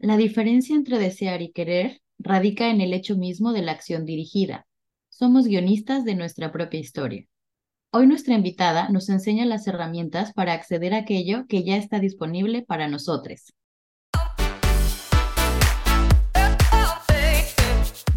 La diferencia entre desear y querer radica en el hecho mismo de la acción dirigida. Somos guionistas de nuestra propia historia. Hoy nuestra invitada nos enseña las herramientas para acceder a aquello que ya está disponible para nosotros.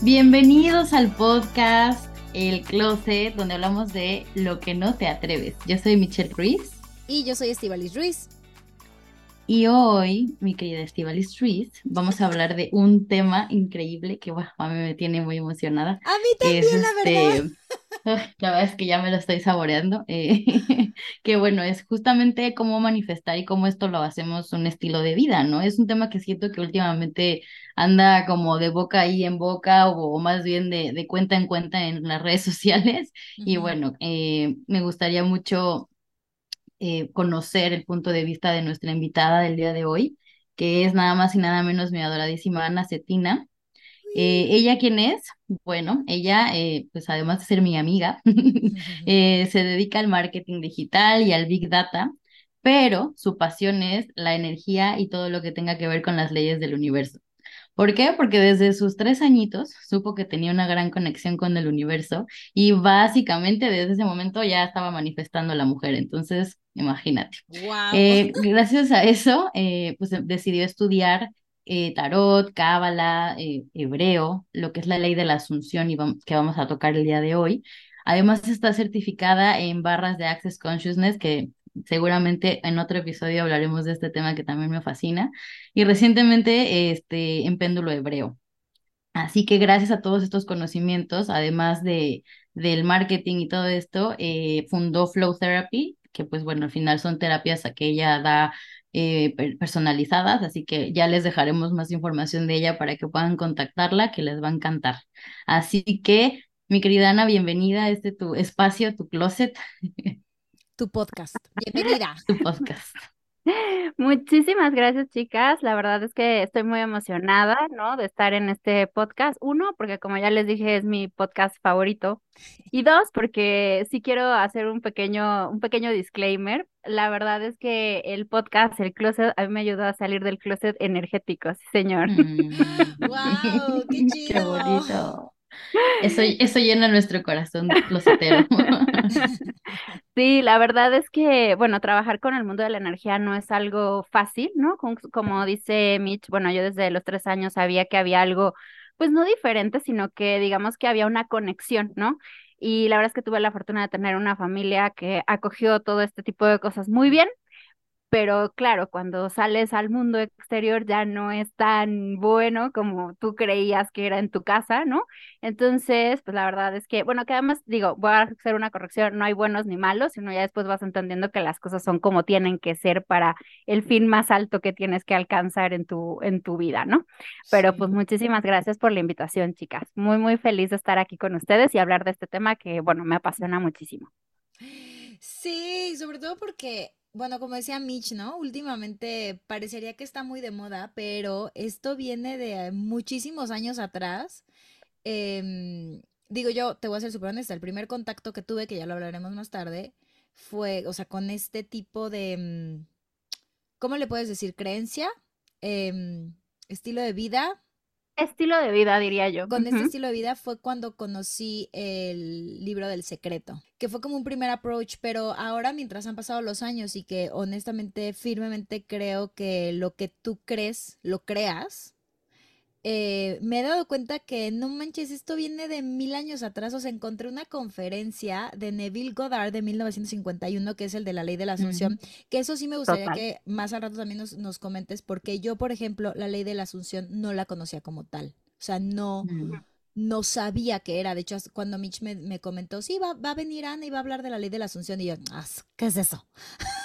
Bienvenidos al podcast El Closet, donde hablamos de lo que no te atreves. Yo soy Michelle Ruiz. Y yo soy Estivalis Ruiz. Y hoy, mi querida Estivalis Ruiz, vamos a hablar de un tema increíble que a mí me tiene muy emocionada. A mí también, la verdad. Este, la verdad es que ya me lo estoy saboreando. Eh, que bueno, es justamente cómo manifestar y cómo esto lo hacemos un estilo de vida, ¿no? Es un tema que siento que últimamente anda como de boca ahí en boca o, más bien de, de, cuenta en cuenta en las redes sociales. Y bueno, eh, me gustaría mucho eh, conocer el punto de vista de nuestra invitada del día de hoy, que es nada más y nada menos mi adoradísima Ana Cetina. Eh, ¿Ella quién es? Bueno, ella, eh, pues además de ser mi amiga, eh, se dedica al marketing digital y al big data, pero su pasión es la energía y todo lo que tenga que ver con las leyes del universo. ¿Por qué? Porque desde sus tres añitos supo que tenía una gran conexión con el universo y básicamente desde ese momento ya estaba manifestando la mujer. Entonces, imagínate. gracias a eso, pues decidió estudiar eh, tarot, cábala, eh, hebreo, lo que es la ley de la asunción y que vamos a tocar el día de hoy. Además está certificada en barras de Access Consciousness, que seguramente en otro episodio hablaremos de este tema que también me fascina, y recientemente este, en péndulo hebreo. Así que gracias a todos estos conocimientos, además de, del marketing y todo esto, eh, fundó Flow Therapy, que pues bueno, al final son terapias que ella da eh, personalizadas, así que ya les dejaremos más información de ella para que puedan contactarla, que les va a encantar. Así que, mi querida Ana, bienvenida a este tu espacio, tu closet. Tu podcast. Bienvenida. tu podcast. Muchísimas gracias, chicas. La verdad es que estoy muy emocionada, ¿no? De estar en este podcast. Uno, porque como ya les dije, es mi podcast favorito. Y dos, porque sí quiero hacer un pequeño, un pequeño disclaimer. La verdad es que el podcast, el closet, a mí me ayudó a salir del closet energético, sí, señor. ¡Wow! ¡Qué chido! ¡Qué bonito! Eso, eso llena nuestro corazón de closetero. Sí, la verdad es que, bueno, trabajar con el mundo de la energía no es algo fácil, ¿no? Como, dice Mitch, bueno, yo desde los tres años sabía que había algo, pues no diferente, sino que digamos que había una conexión, ¿no? Y la verdad es que tuve la fortuna de tener una familia que acogió todo este tipo de cosas muy bien pero claro, cuando sales al mundo exterior ya no es tan bueno como tú creías que era en tu casa, ¿no? Entonces, pues la verdad es que, bueno, que además digo, voy a hacer una corrección, no hay buenos ni malos, sino ya después vas entendiendo que las cosas son como tienen que ser para el fin más alto que tienes que alcanzar en tu, en tu vida, ¿no? Pero pues muchísimas gracias por la invitación, chicas. Muy, muy feliz de estar aquí con ustedes y hablar de este tema que, bueno, me apasiona muchísimo. Sí, sobre todo porque bueno, como decía Mitch, ¿no? Últimamente parecería que está muy de moda, pero esto viene de muchísimos años atrás. Em, digo yo, te voy a ser súper honesta, el primer contacto que tuve, que ya lo hablaremos más tarde, fue, o sea, con este tipo de, mm, ¿cómo le puedes decir? Creencia, em, estilo de vida, estilo de vida, diría yo. Con este estilo de vida fue cuando conocí el libro del secreto, que fue como un primer approach, pero ahora mientras han pasado los años y que honestamente, firmemente creo que lo que tú crees, lo creas, eh, me he dado cuenta que no manches, esto viene de mil años atrás. O sea, encontré una conferencia de Neville Goddard de 1951, que es el de la ley de la asunción, que eso sí me gustaría que más al rato también nos, nos, comentes, porque yo, por ejemplo, la ley de la asunción no la conocía como tal. O sea, no, no sabía qué era. De hecho, cuando Mitch me, comentó, sí, va, va, a venir Ana y va a hablar de la ley de la Asunción, y yo, ¿qué es eso?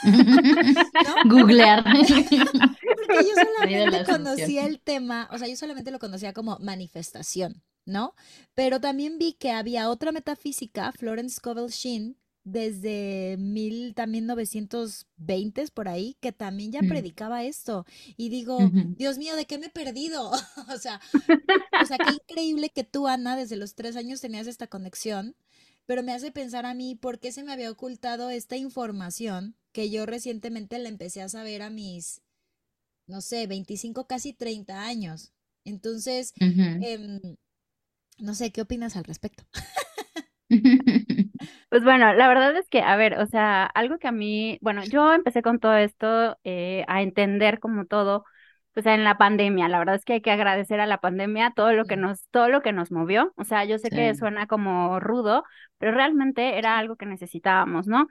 Googlear. Porque yo solamente conocía el tema, o sea, yo solamente lo conocía como manifestación, ¿no? Pero también vi que había otra metafísica, Florence Scovel Sheen, desde mil también 920 por ahí, que también ya predicaba esto. Y digo, Dios mío, ¿de qué me he perdido? o sea, o sea, qué increíble que tú, Ana, desde los tres años tenías esta conexión, pero me hace pensar a mí por qué se me había ocultado esta información que yo recientemente la empecé a saber a mis, no sé, 25, casi 30 años. Entonces, em, no sé, ¿qué opinas al respecto? Pues bueno, la verdad es que, a ver, o sea, algo que a mí, bueno, yo empecé con todo esto eh, a entender como todo, pues en la pandemia. La verdad es que hay que agradecer a la pandemia todo lo que nos, todo lo que nos movió. O sea, yo sé que suena como rudo, pero realmente era algo que necesitábamos, ¿no?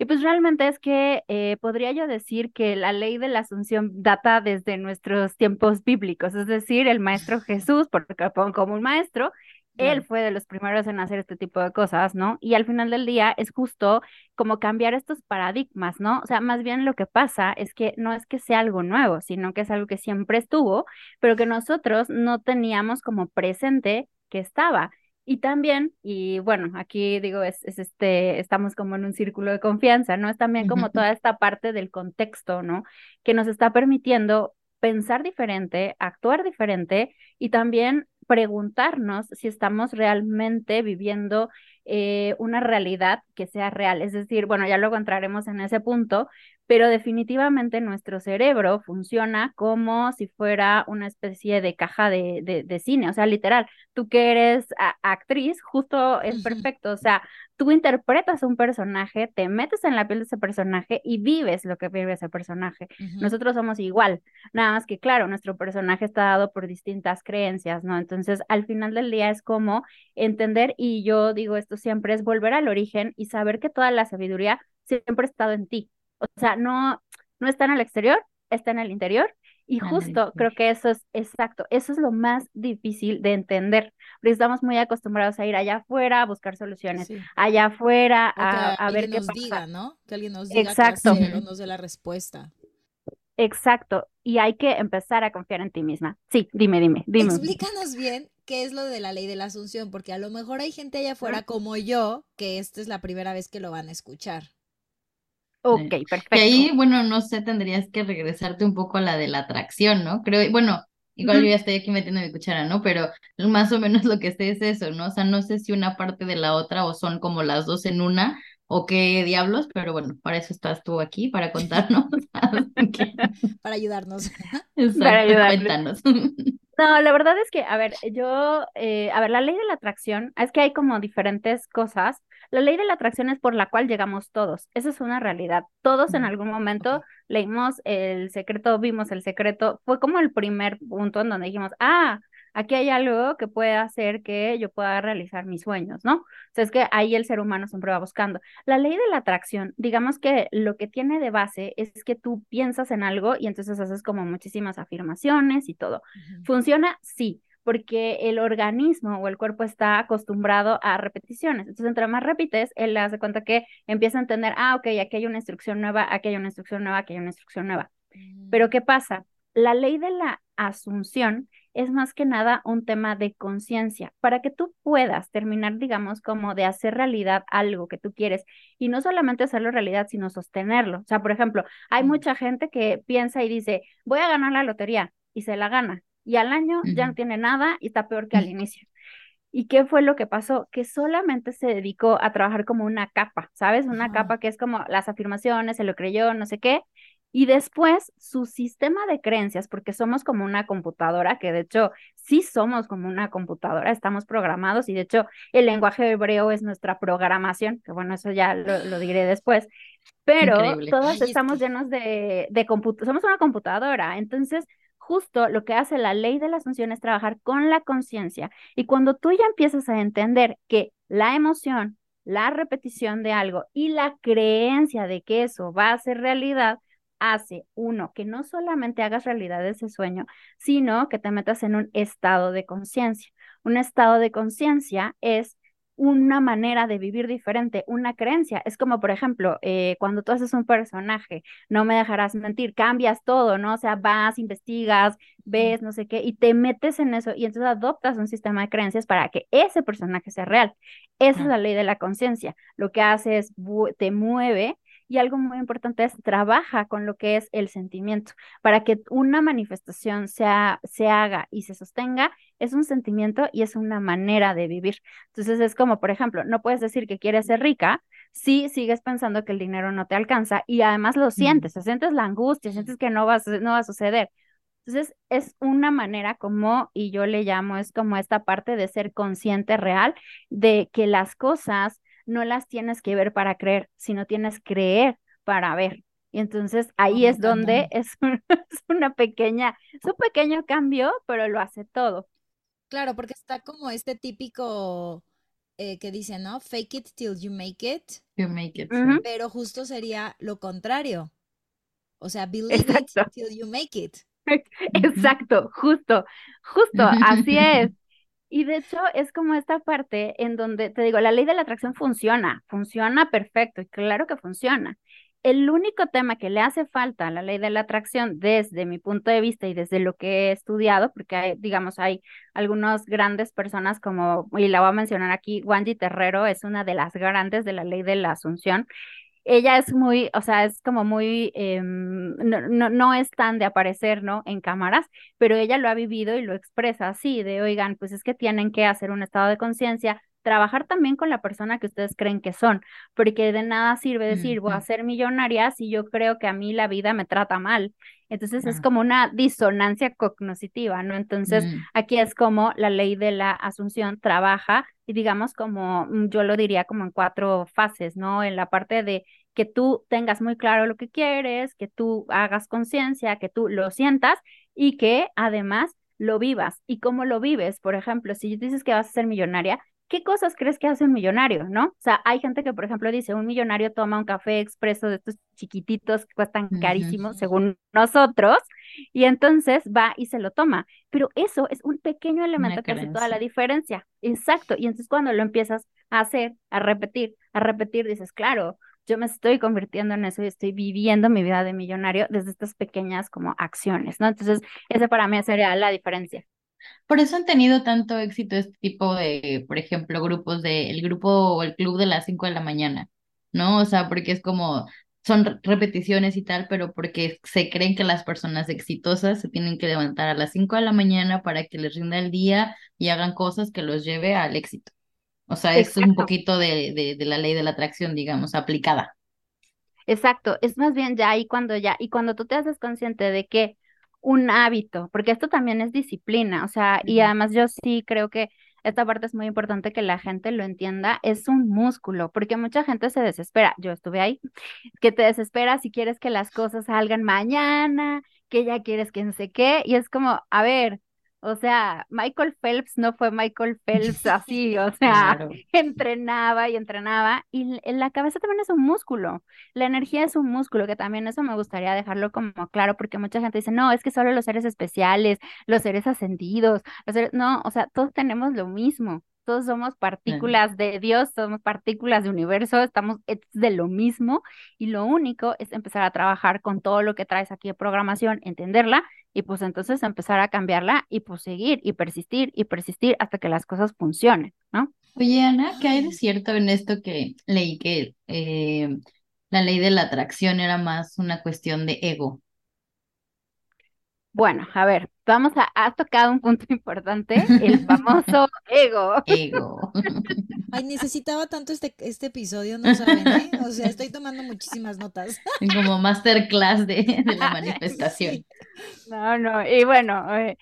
Y pues realmente es que eh, podría yo decir que la ley de la asunción data desde nuestros tiempos bíblicos, es decir, el maestro Jesús, porque como un maestro, él fue de los primeros en hacer este tipo de cosas, ¿no? Y al final del día es justo como cambiar estos paradigmas, ¿no? O sea, más bien lo que pasa es que no es que sea algo nuevo, sino que es algo que siempre estuvo, pero que nosotros no teníamos como presente que estaba. Y también, y bueno, aquí digo, es, es, este, estamos como en un círculo de confianza, ¿no? Es también como toda esta parte del contexto, ¿no? Que nos está permitiendo pensar diferente, actuar diferente y también preguntarnos si estamos realmente viviendo eh, una realidad que sea real. Es decir, bueno, ya luego entraremos en ese punto, pero definitivamente nuestro cerebro funciona como si fuera una especie de caja de, de, cine, o sea, literal, tú que eres actriz, justo es perfecto, o sea, tú interpretas un personaje, te metes en la piel de ese personaje y vives lo que vive ese personaje. Nosotros somos igual, nada más que claro, nuestro personaje está dado por distintas creencias, ¿no? Entonces, al final del día es como entender, y yo digo esto siempre, es volver al origen y saber que toda la sabiduría siempre ha estado en ti o sea, no, no está en el exterior, está en el interior. Y justo creo que eso es exacto, eso es lo más difícil de entender, porque estamos muy acostumbrados a ir allá afuera a buscar soluciones, allá afuera a, ver qué nos diga, ¿no? Que alguien nos diga exacto. o nos dé la respuesta. Exacto, y hay que empezar a confiar en ti misma. Sí, dime, dime, dime. Explícanos bien qué es lo de la ley de la asunción, porque a lo mejor hay gente allá afuera como yo que esta es la primera vez que lo van a escuchar. Ok, perfecto. Y ahí, bueno, no sé, tendrías que regresarte un poco a la de la atracción, ¿no? Creo, bueno, igual yo ya estoy aquí metiendo mi cuchara, ¿no? Pero más o menos lo que sé es eso, ¿no? O sea, no sé si una parte de la otra o son como las dos en una o qué diablos, pero bueno, para eso estás tú aquí, para contarnos. para ayudarnos. para ayudarnos. Cuéntanos. No, la verdad es que, a ver, yo, eh, a ver, la ley de la atracción, es que hay como diferentes cosas la ley de la atracción es por la cual llegamos todos. Esa es una realidad. Todos en algún momento leímos el secreto, vimos el secreto. Fue como el primer punto en donde dijimos, ah, aquí hay algo que puede hacer que yo pueda realizar mis sueños, ¿no? O sea, es que ahí el ser humano siempre va buscando. La ley de la atracción, digamos que lo que tiene de base es que tú piensas en algo y entonces haces como muchísimas afirmaciones y todo. ¿Funciona? Sí porque el organismo o el cuerpo está acostumbrado a repeticiones. Entonces, entre más repites, él hace cuenta que empieza a entender, ah, ok, aquí hay una instrucción nueva, aquí hay una instrucción nueva, aquí hay una instrucción nueva. Pero, mm. ¿qué pasa? La ley de la asunción es más que nada un tema de conciencia, para que tú puedas terminar, digamos, como de hacer realidad algo que tú quieres y no solamente hacerlo realidad, sino sostenerlo. O sea, por ejemplo, hay mucha gente que piensa y dice, voy a ganar la lotería y se la gana y al año ya no tiene nada y está peor que al inicio. ¿Y qué fue lo que pasó? Que solamente se dedicó a trabajar como una capa, ¿sabes? Una capa que es como las afirmaciones, se lo creyó, no sé qué. Y después su sistema de creencias, porque somos como una computadora, que de hecho sí somos como una computadora, estamos programados y de hecho el lenguaje hebreo es nuestra programación, que bueno, eso ya lo, diré después, pero todos estamos llenos de, de somos una computadora, entonces justo lo que hace la ley de la asunción es trabajar con la conciencia. Y cuando tú ya empiezas a entender que la emoción, la repetición de algo y la creencia de que eso va a ser realidad, hace uno, que no solamente hagas realidad ese sueño, sino que te metas en un estado de conciencia. Un estado de conciencia es una manera de vivir diferente, una creencia. Es como, por ejemplo, eh, cuando tú haces un personaje, no me dejarás mentir, cambias todo, ¿no? O sea, vas, investigas, ves, no sé qué, y te metes en eso y entonces adoptas un sistema de creencias para que ese personaje sea real. Esa es la ley de la conciencia. Lo que hace es, te mueve y algo muy importante es trabaja con lo que es el sentimiento. Para que una manifestación sea, se haga y se sostenga, es un sentimiento y es una manera de vivir. Entonces es como, por ejemplo, no puedes decir que quieres ser rica si sigues pensando que el dinero no te alcanza y además lo sientes, sientes la angustia, sientes que no va, no va a suceder. Entonces, es una manera como, y yo le llamo, es como esta parte de ser consciente real de que las cosas no las tienes que ver para creer, sino tienes que creer para ver. Y entonces ahí es donde es, una pequeña, es un pequeño cambio, pero lo hace todo. Claro, porque está como este típico eh, que dice, ¿no? Fake it till you make it. You make it. Pero justo sería lo contrario. O sea, believe it till you make it. Exacto, justo, justo, así es. Y de hecho es como esta parte en donde te digo, la ley de la atracción funciona, funciona perfecto y claro que funciona. El único tema que le hace falta a la ley de la atracción desde mi punto de vista y desde lo que he estudiado, porque hay, digamos, hay algunas grandes personas como, y la voy a mencionar aquí, Wanji Terrero es una de las grandes de la ley de la asunción, ella es muy, o sea, es como muy, em, no, no, no, es tan de aparecer, ¿no? En cámaras, pero ella lo ha vivido y lo expresa así, de, oigan, pues es que tienen que hacer un estado de conciencia, trabajar también con la persona que ustedes creen que son, porque de nada sirve decir, voy a ser millonaria si yo creo que a mí la vida me trata mal. Entonces es como una disonancia cognitiva, ¿no? Entonces mm. aquí es como la ley de la asunción trabaja y digamos como mm, yo lo diría como en cuatro fases, ¿no? En la parte de que tú tengas muy claro lo que quieres, que tú hagas conciencia, que tú lo sientas y que además lo vivas. ¿Y cómo lo vives? Por ejemplo, si dices que vas a ser millonaria, ¿qué cosas crees que hace un millonario, no? O sea, hay gente que, por ejemplo, dice, un millonario toma un café expreso de estos chiquititos que cuestan carísimos, según nosotros, y entonces va y se lo toma. Pero eso es un pequeño elemento que hace toda la diferencia. Exacto. Y entonces cuando lo empiezas a hacer, a repetir, a repetir, dices, claro, yo me estoy convirtiendo en eso y estoy viviendo mi vida de millonario desde estas pequeñas como acciones, ¿no? Entonces, ese para mí sería la diferencia. Por eso han tenido tanto éxito este tipo de, por ejemplo, grupos de, el grupo o el club de las 5 de la mañana, ¿no? O sea, porque es como, son repeticiones y tal, pero porque se creen que las personas exitosas se tienen que levantar a las 5 de la mañana para que les rinda el día y hagan cosas que los lleve al éxito. O sea, es un poquito de, de, de la ley de la atracción, digamos, aplicada. Exacto, es más bien ya ahí cuando ya, y cuando tú te haces consciente de que un hábito, porque esto también es disciplina, o sea, y además yo sí creo que esta parte es muy importante que la gente lo entienda, es un músculo, porque mucha gente se desespera, yo estuve ahí, que te desespera si quieres que las cosas salgan mañana, que ya quieres que no sé qué, y es como, a ver, o sea, Michael Phelps no fue Michael Phelps así, o sea, entrenaba y entrenaba. Y la cabeza también es un músculo. La energía es un músculo, que también eso me gustaría dejarlo como claro, porque mucha gente dice, no, es que solo los seres especiales, los seres ascendidos, los seres... no, o sea, todos tenemos lo mismo todos somos partículas de Dios, somos partículas de universo, estamos de lo mismo y lo único es empezar a trabajar con todo lo que traes aquí de programación, entenderla y pues entonces empezar a cambiarla y pues seguir y persistir y persistir hasta que las cosas funcionen, ¿no? Oye, Ana, ¿qué hay de cierto en esto que leí que eh, la ley de la atracción era más una cuestión de ego? Bueno, a ver, vamos a, has tocado un punto importante, el famoso ego. Ego. Ay, necesitaba tanto este, este episodio, no saben, ¿eh? O sea, estoy tomando muchísimas notas. Como masterclass de, de la manifestación. No, no, y bueno, eh,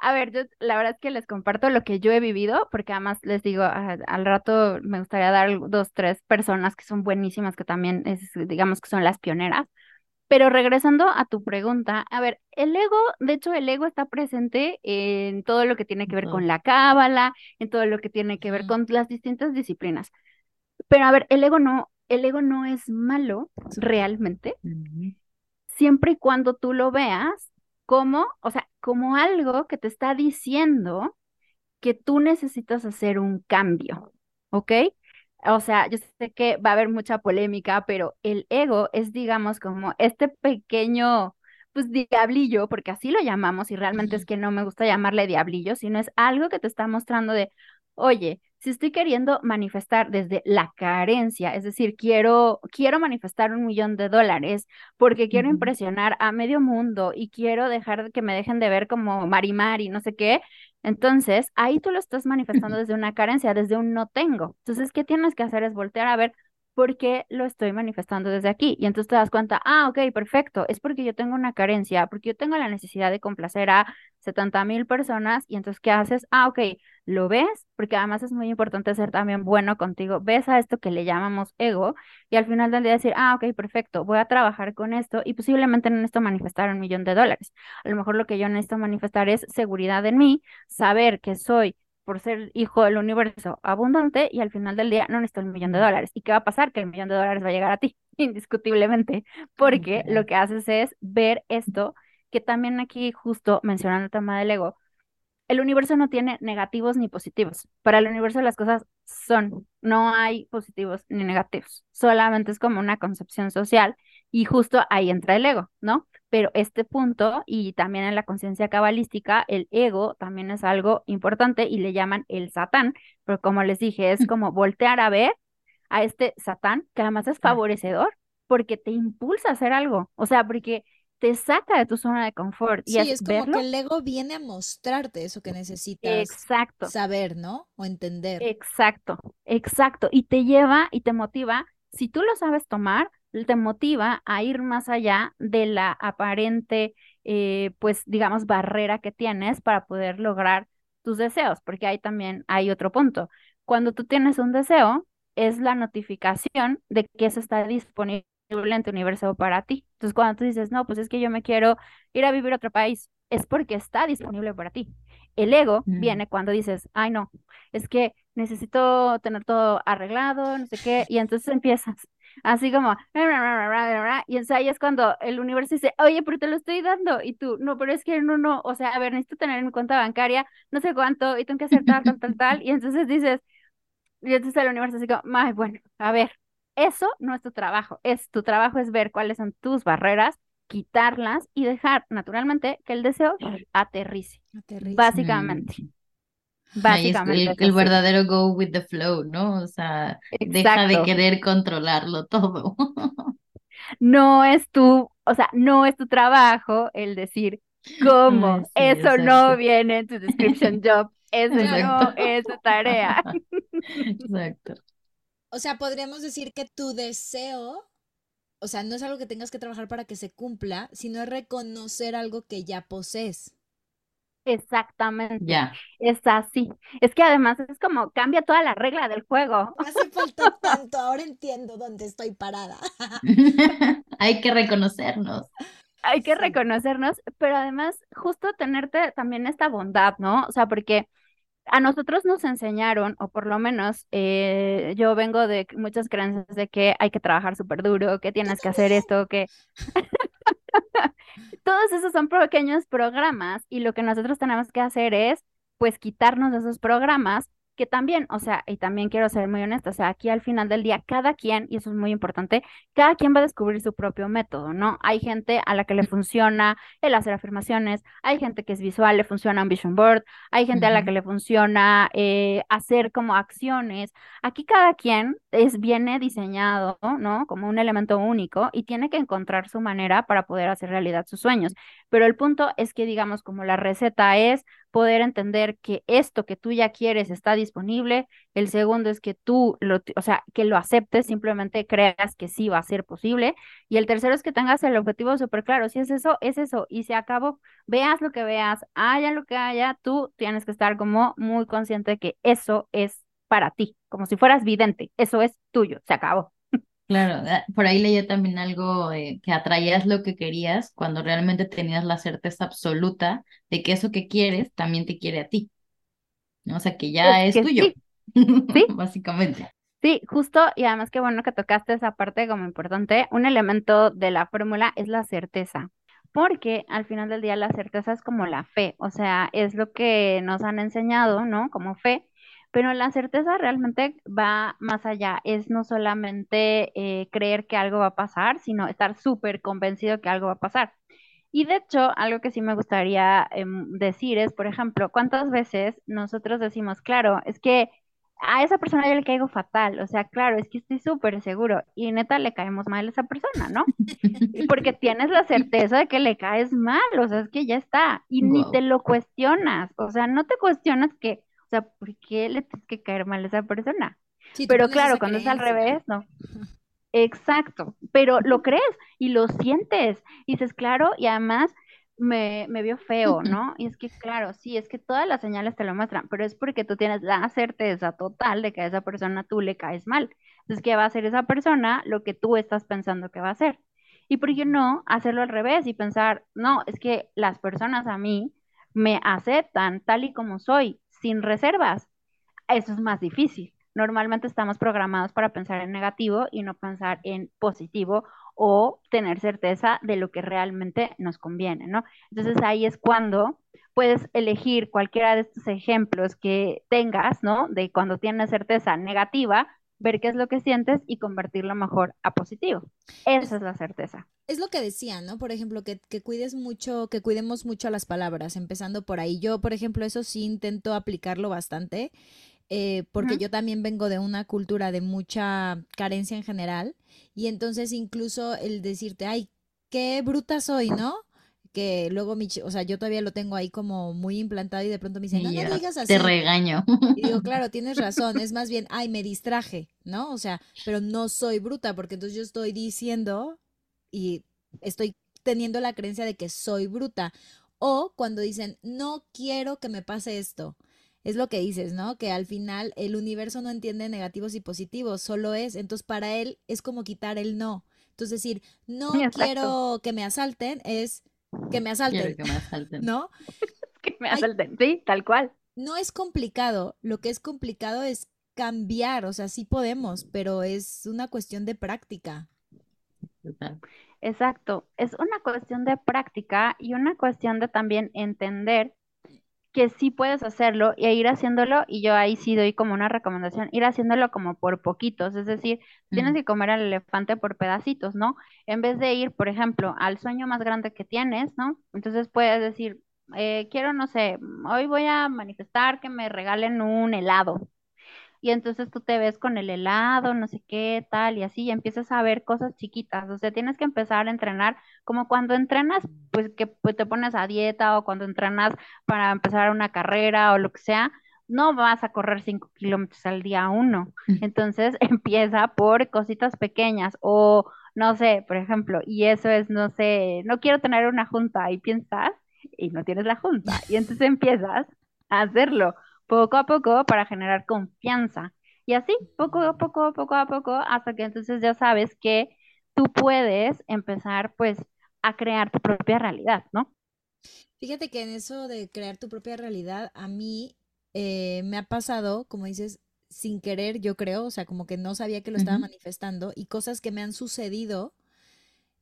a ver, yo la verdad es que les comparto lo que yo he vivido, porque además les digo, al rato me gustaría dar dos, tres personas que son buenísimas, que también es, digamos que son las pioneras. Pero regresando a tu pregunta, a ver, el ego, de hecho, el ego está presente en todo lo que tiene que ver con la cábala, en todo lo que tiene que ver con las distintas disciplinas. Pero a ver, el ego no, el ego no es malo realmente, siempre y cuando tú lo veas como, o sea, como algo que te está diciendo que tú necesitas hacer un cambio, ¿ok? O sea, yo sé que va a haber mucha polémica, pero el ego es, digamos, como este pequeño, pues, diablillo, porque así lo llamamos, y realmente es que no me gusta llamarle diablillo, sino es algo que te está mostrando de, oye, si estoy queriendo manifestar desde la carencia, es decir, quiero, quiero manifestar un millón de dólares porque quiero impresionar a medio mundo y quiero dejar que me dejen de ver como Marimar y no sé qué, entonces ahí tú lo estás manifestando desde una carencia, desde un no tengo. Entonces, ¿qué tienes que hacer? Es voltear a ver ¿por qué lo estoy manifestando desde aquí? Y entonces te das cuenta, ah, ok, perfecto, es porque yo tengo una carencia, porque yo tengo la necesidad de complacer a 70 mil personas y entonces, ¿qué haces? Ah, ok, lo ves, porque además es muy importante ser también bueno contigo, ves a esto que le llamamos ego y al final del día decir, ah, ok, perfecto, voy a trabajar con esto y posiblemente no necesito manifestar un millón de dólares. A lo mejor lo que yo necesito manifestar es seguridad en mí, saber que soy por ser hijo del universo abundante y al final del día no necesito el millón de dólares. ¿Y qué va a pasar? Que el millón de dólares va a llegar a ti, indiscutiblemente, porque lo que haces es ver esto, que también aquí justo mencionando el tema del ego, el universo no tiene negativos ni positivos. Para el universo las cosas son, no hay positivos ni negativos, solamente es como una concepción social y justo ahí entra el ego, ¿no? Pero este punto y también en la conciencia cabalística, el ego también es algo importante y le llaman el satán, pero como les dije, es como voltear a ver a este satán, que además es favorecedor porque te impulsa a hacer algo, o sea, porque te saca de tu zona de confort. Sí, y es, como que el ego viene a mostrarte eso que necesitas exacto. saber, ¿no? O entender. Exacto, exacto. Y te lleva y te motiva, si tú lo sabes tomar, te motiva a ir más allá de la aparente, eh, pues digamos, barrera que tienes para poder lograr tus deseos, porque ahí también hay otro punto. Cuando tú tienes un deseo, es la notificación de que eso está disponible en tu universo para ti. Entonces, cuando tú dices, no, pues es que yo me quiero ir a vivir a otro país, es porque está disponible para ti. El ego mm. viene cuando dices, ay, no, es que necesito tener todo arreglado, no sé qué, y entonces empiezas así como, y entonces ahí es cuando el universo dice, oye, pero te lo estoy dando, y tú, no, pero es que no, no, o sea, a ver, necesito tener en mi cuenta bancaria, no sé cuánto, y tengo que hacer tal, tal, tal, tal, y entonces dices, y entonces el universo así como, ay, bueno, a ver, eso no es tu trabajo, es tu trabajo es ver cuáles son tus barreras, quitarlas y dejar naturalmente que el deseo aterrice, básicamente. Básicamente. el, verdadero go with the flow, ¿no? O sea, deja de querer controlarlo todo. no es tu, o sea, no es tu trabajo el decir cómo. Eso no viene en tu description job. Eso no es tu tarea. Exacto. O sea, podríamos decir que tu deseo, o sea, no es algo que tengas que trabajar para que se cumpla, sino es reconocer algo que ya posees. Exactamente. Ya. Es así. Es que además es como cambia toda la regla del juego. Hace falta tanto, ahora entiendo dónde estoy parada. Hay que reconocernos. Hay que reconocernos, pero además justo tenerte también esta bondad, ¿no? O sea, porque a nosotros nos enseñaron, o por lo menos eh, yo vengo de muchas creencias de que hay que trabajar súper duro, que tienes que hacer esto, que... Todos esos son pequeños programas y lo que nosotros tenemos que hacer es, pues, quitarnos esos programas que también, o sea, y también quiero ser muy honesta, o sea, aquí al final del día, cada quien, y eso es muy importante, cada quien va a descubrir su propio método, ¿no? Hay gente a la que le funciona el hacer afirmaciones, hay gente que es visual, le funciona un vision board, hay gente a la que le funciona eh, hacer como acciones. Aquí cada quien es, viene diseñado, ¿no? Como un elemento único y tiene que encontrar su manera para poder hacer realidad sus sueños. Pero el punto es que, digamos, como la receta es poder entender que esto que tú ya quieres está disponible. El segundo es que tú, lo, o sea, que lo aceptes, simplemente creas que sí va a ser posible. Y el tercero es que tengas el objetivo súper claro. Si es eso, es eso. Y se acabó. Veas lo que veas, haya lo que haya, tú tienes que estar como muy consciente de que eso es para ti, como si fueras vidente. Eso es tuyo. Se acabó. Claro, ah, por ahí leía también algo que atraías lo que querías cuando realmente tenías la certeza absoluta de que eso que quieres también te quiere a ti. O sea, que ya es, tuyo, ¿Sí? básicamente. Sí, justo, y además que bueno que tocaste esa parte como importante, un elemento de la fórmula es la certeza. porque al final del día la certeza es como la fe, o sea, es lo que nos han enseñado, ¿no? Como fe, pero la certeza realmente va más allá, es no solamente eh, creer que algo va a pasar, sino estar súper convencido que algo va a pasar. Y de hecho, algo que sí me gustaría em, decir es, por ejemplo, ¿cuántas veces nosotros decimos, claro, es que a esa persona yo le caigo fatal, o sea, claro, es que estoy súper seguro y neta le caemos mal a esa persona, ¿no? Porque tienes la certeza de que le caes mal, o sea, es que ya está y ni te lo cuestionas, o sea, no te cuestionas que, sea, ¿por qué le tienes que caer mal a esa persona? Pero claro, cuando es al revés, no. Exacto, pero lo crees y lo sientes y dices, claro, y además me, me vio feo, ¿no? Y es que, claro, sí, es que todas las señales te lo muestran, pero es porque tú tienes la certeza total de que a esa persona tú le caes mal. Entonces, ¿qué va a hacer esa persona? Lo que tú estás pensando que va a hacer. ¿Y por qué no hacerlo al revés y pensar, no, es que las personas a mí me aceptan tal y como soy, sin reservas? Eso es más difícil. Normalmente estamos programados para pensar en negativo y no pensar en positivo o tener certeza de lo que realmente nos conviene, ¿no? Entonces ahí es cuando puedes elegir cualquiera de estos ejemplos que tengas, ¿no? De cuando tienes certeza negativa, ver qué es lo que sientes y convertirlo mejor a positivo. Esa es, la certeza. Es lo que decía, ¿no? Por ejemplo, que, que, cuides mucho, que cuidemos mucho las palabras, empezando por ahí. Yo, por ejemplo, eso sí intento aplicarlo bastante. Eh, porque yo también vengo de una cultura de mucha carencia en general, y entonces incluso el decirte, ay, qué bruta soy, ¿no? Que luego, mi, o sea, yo todavía lo tengo ahí como muy implantado y de pronto me dicen, no, no digas así. Te regaño. Y digo, claro, tienes razón, es más bien, ay, me distraje, ¿no? O sea, pero no soy bruta, porque entonces yo estoy diciendo y estoy teniendo la creencia de que soy bruta. O cuando dicen, no quiero que me pase esto es lo que dices, ¿no? Que al final el universo no entiende negativos y positivos, solo es. Entonces, para él es como quitar el no. Entonces, decir, no quiero que me asalten, es que me asalten. que me asalten. ¿No? que me asalten, sí, tal cual. No es complicado. Lo que es complicado es cambiar. O sea, sí podemos, pero es una cuestión de práctica. Exacto. Es una cuestión de práctica y una cuestión de también entender que sí puedes hacerlo e ir haciéndolo, y yo ahí sí doy como una recomendación, ir haciéndolo como por poquitos, es decir, tienes que comer al elefante por pedacitos, ¿no? En vez de ir, por ejemplo, al sueño más grande que tienes, ¿no? Entonces puedes decir, eh, quiero, no sé, hoy voy a manifestar que me regalen un helado, y entonces tú te ves con el helado, no sé qué, tal, y así, y empiezas a ver cosas chiquitas, o sea, tienes que empezar a entrenar como cuando entrenas, pues que pues, te pones a dieta o cuando entrenas para empezar una carrera o lo que sea, no vas a correr 5 kilómetros al día uno, entonces empieza por cositas pequeñas o no sé, por ejemplo, y eso es, no sé, no quiero tener una junta y piensas y no tienes la junta y entonces empiezas a hacerlo poco a poco para generar confianza. Y así, poco a poco, poco a poco, hasta que entonces ya sabes que tú puedes empezar pues a crear tu propia realidad, ¿no? Fíjate que en eso de crear tu propia realidad, a mí eh, me ha pasado, como dices, sin querer, yo creo, o sea, como que no sabía que lo estaba manifestando y cosas que me han sucedido,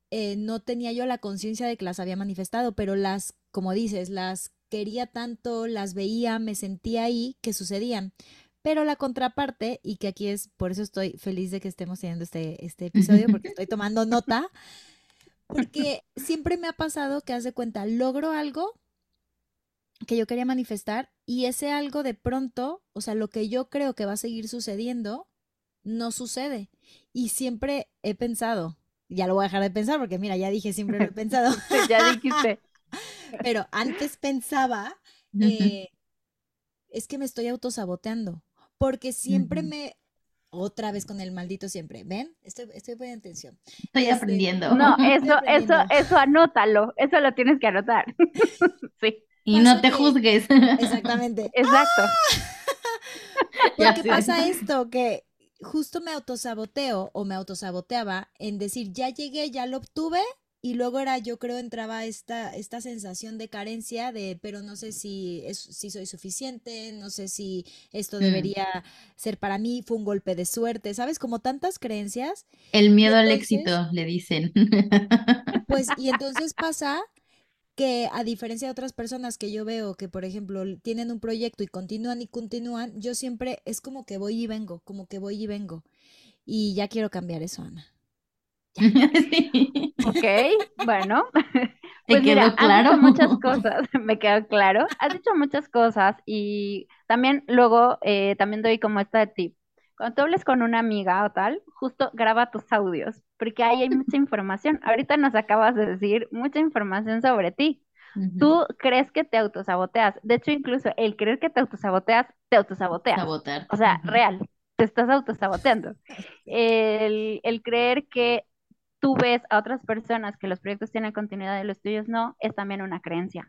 eh, no tenía yo la conciencia de que las había manifestado, pero las, como dices, las quería tanto, las veía, me sentía ahí, que sucedían. Pero la contraparte, y que aquí es, por eso estoy feliz de que estemos teniendo este, este episodio, porque estoy tomando nota, porque siempre me ha pasado que, haz de cuenta, logro algo que yo quería manifestar y ese algo de pronto, o sea, lo que yo creo que va a seguir sucediendo, no sucede. Y siempre he pensado, ya lo voy a dejar de pensar porque mira, ya dije, siempre lo he pensado. ya dijiste. Pero antes pensaba, eh, es que me estoy autosaboteando, porque siempre me, otra vez con el maldito siempre, ¿ven? Estoy, estoy poniendo atención. Estoy este, aprendiendo. No, eso, eso, eso anótalo, eso lo tienes que anotar. sí. Y no te juzgues. Exactamente. Exacto. Porque pasa esto, que justo me autosaboteo o me autosaboteaba en decir, ya llegué, ya lo obtuve, y luego era, yo creo, entraba esta, esta sensación de carencia de, pero no sé si, es, si soy suficiente, no sé si esto mm. debería ser para mí, fue un golpe de suerte, ¿sabes? Como tantas creencias. El miedo al éxito, le dicen. Pues, y entonces pasa que a diferencia de otras personas que yo veo que, por ejemplo, tienen un proyecto y continúan y continúan, yo siempre es como que voy y vengo, como que voy y vengo. Y ya quiero cambiar eso, Ana. Sí. Ok, bueno. Pues mira, has dicho muchas cosas, me quedó claro. Has dicho muchas cosas y también luego eh, también doy como esta tip. Cuando tú hables con una amiga o tal, justo graba tus audios, porque ahí hay mucha información. Ahorita nos acabas de decir mucha información sobre ti. Tú crees que te autosaboteas. De hecho, incluso el creer que te autosaboteas, te autosaboteas. Sabotear. O sea, real, te estás autosaboteando. El, el creer que tú ves a otras personas que los proyectos tienen continuidad y los tuyos no, es también una creencia.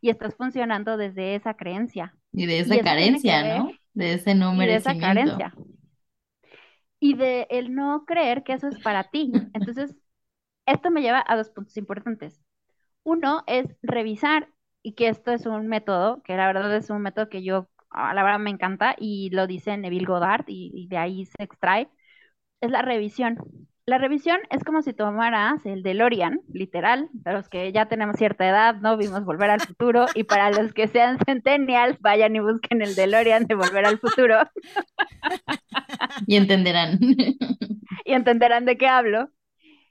Y estás funcionando desde esa creencia. Y de esa carencia, ¿no? De ese no y de esa carencia. Y de el no creer que eso es para ti. Entonces, esto me lleva a dos puntos importantes. Uno es revisar, y que esto es un método, que la verdad es un método que yo, a la verdad me encanta, y lo dice Neville Goddard, y, y de ahí se extrae, es la revisión. La revisión es como si tomaras el DeLorean, literal, para los que ya tenemos cierta edad, ¿no? Vimos Volver al Futuro, y para los que sean centennials, vayan y busquen el DeLorean de Volver al Futuro. Y entenderán. Y entenderán de qué hablo.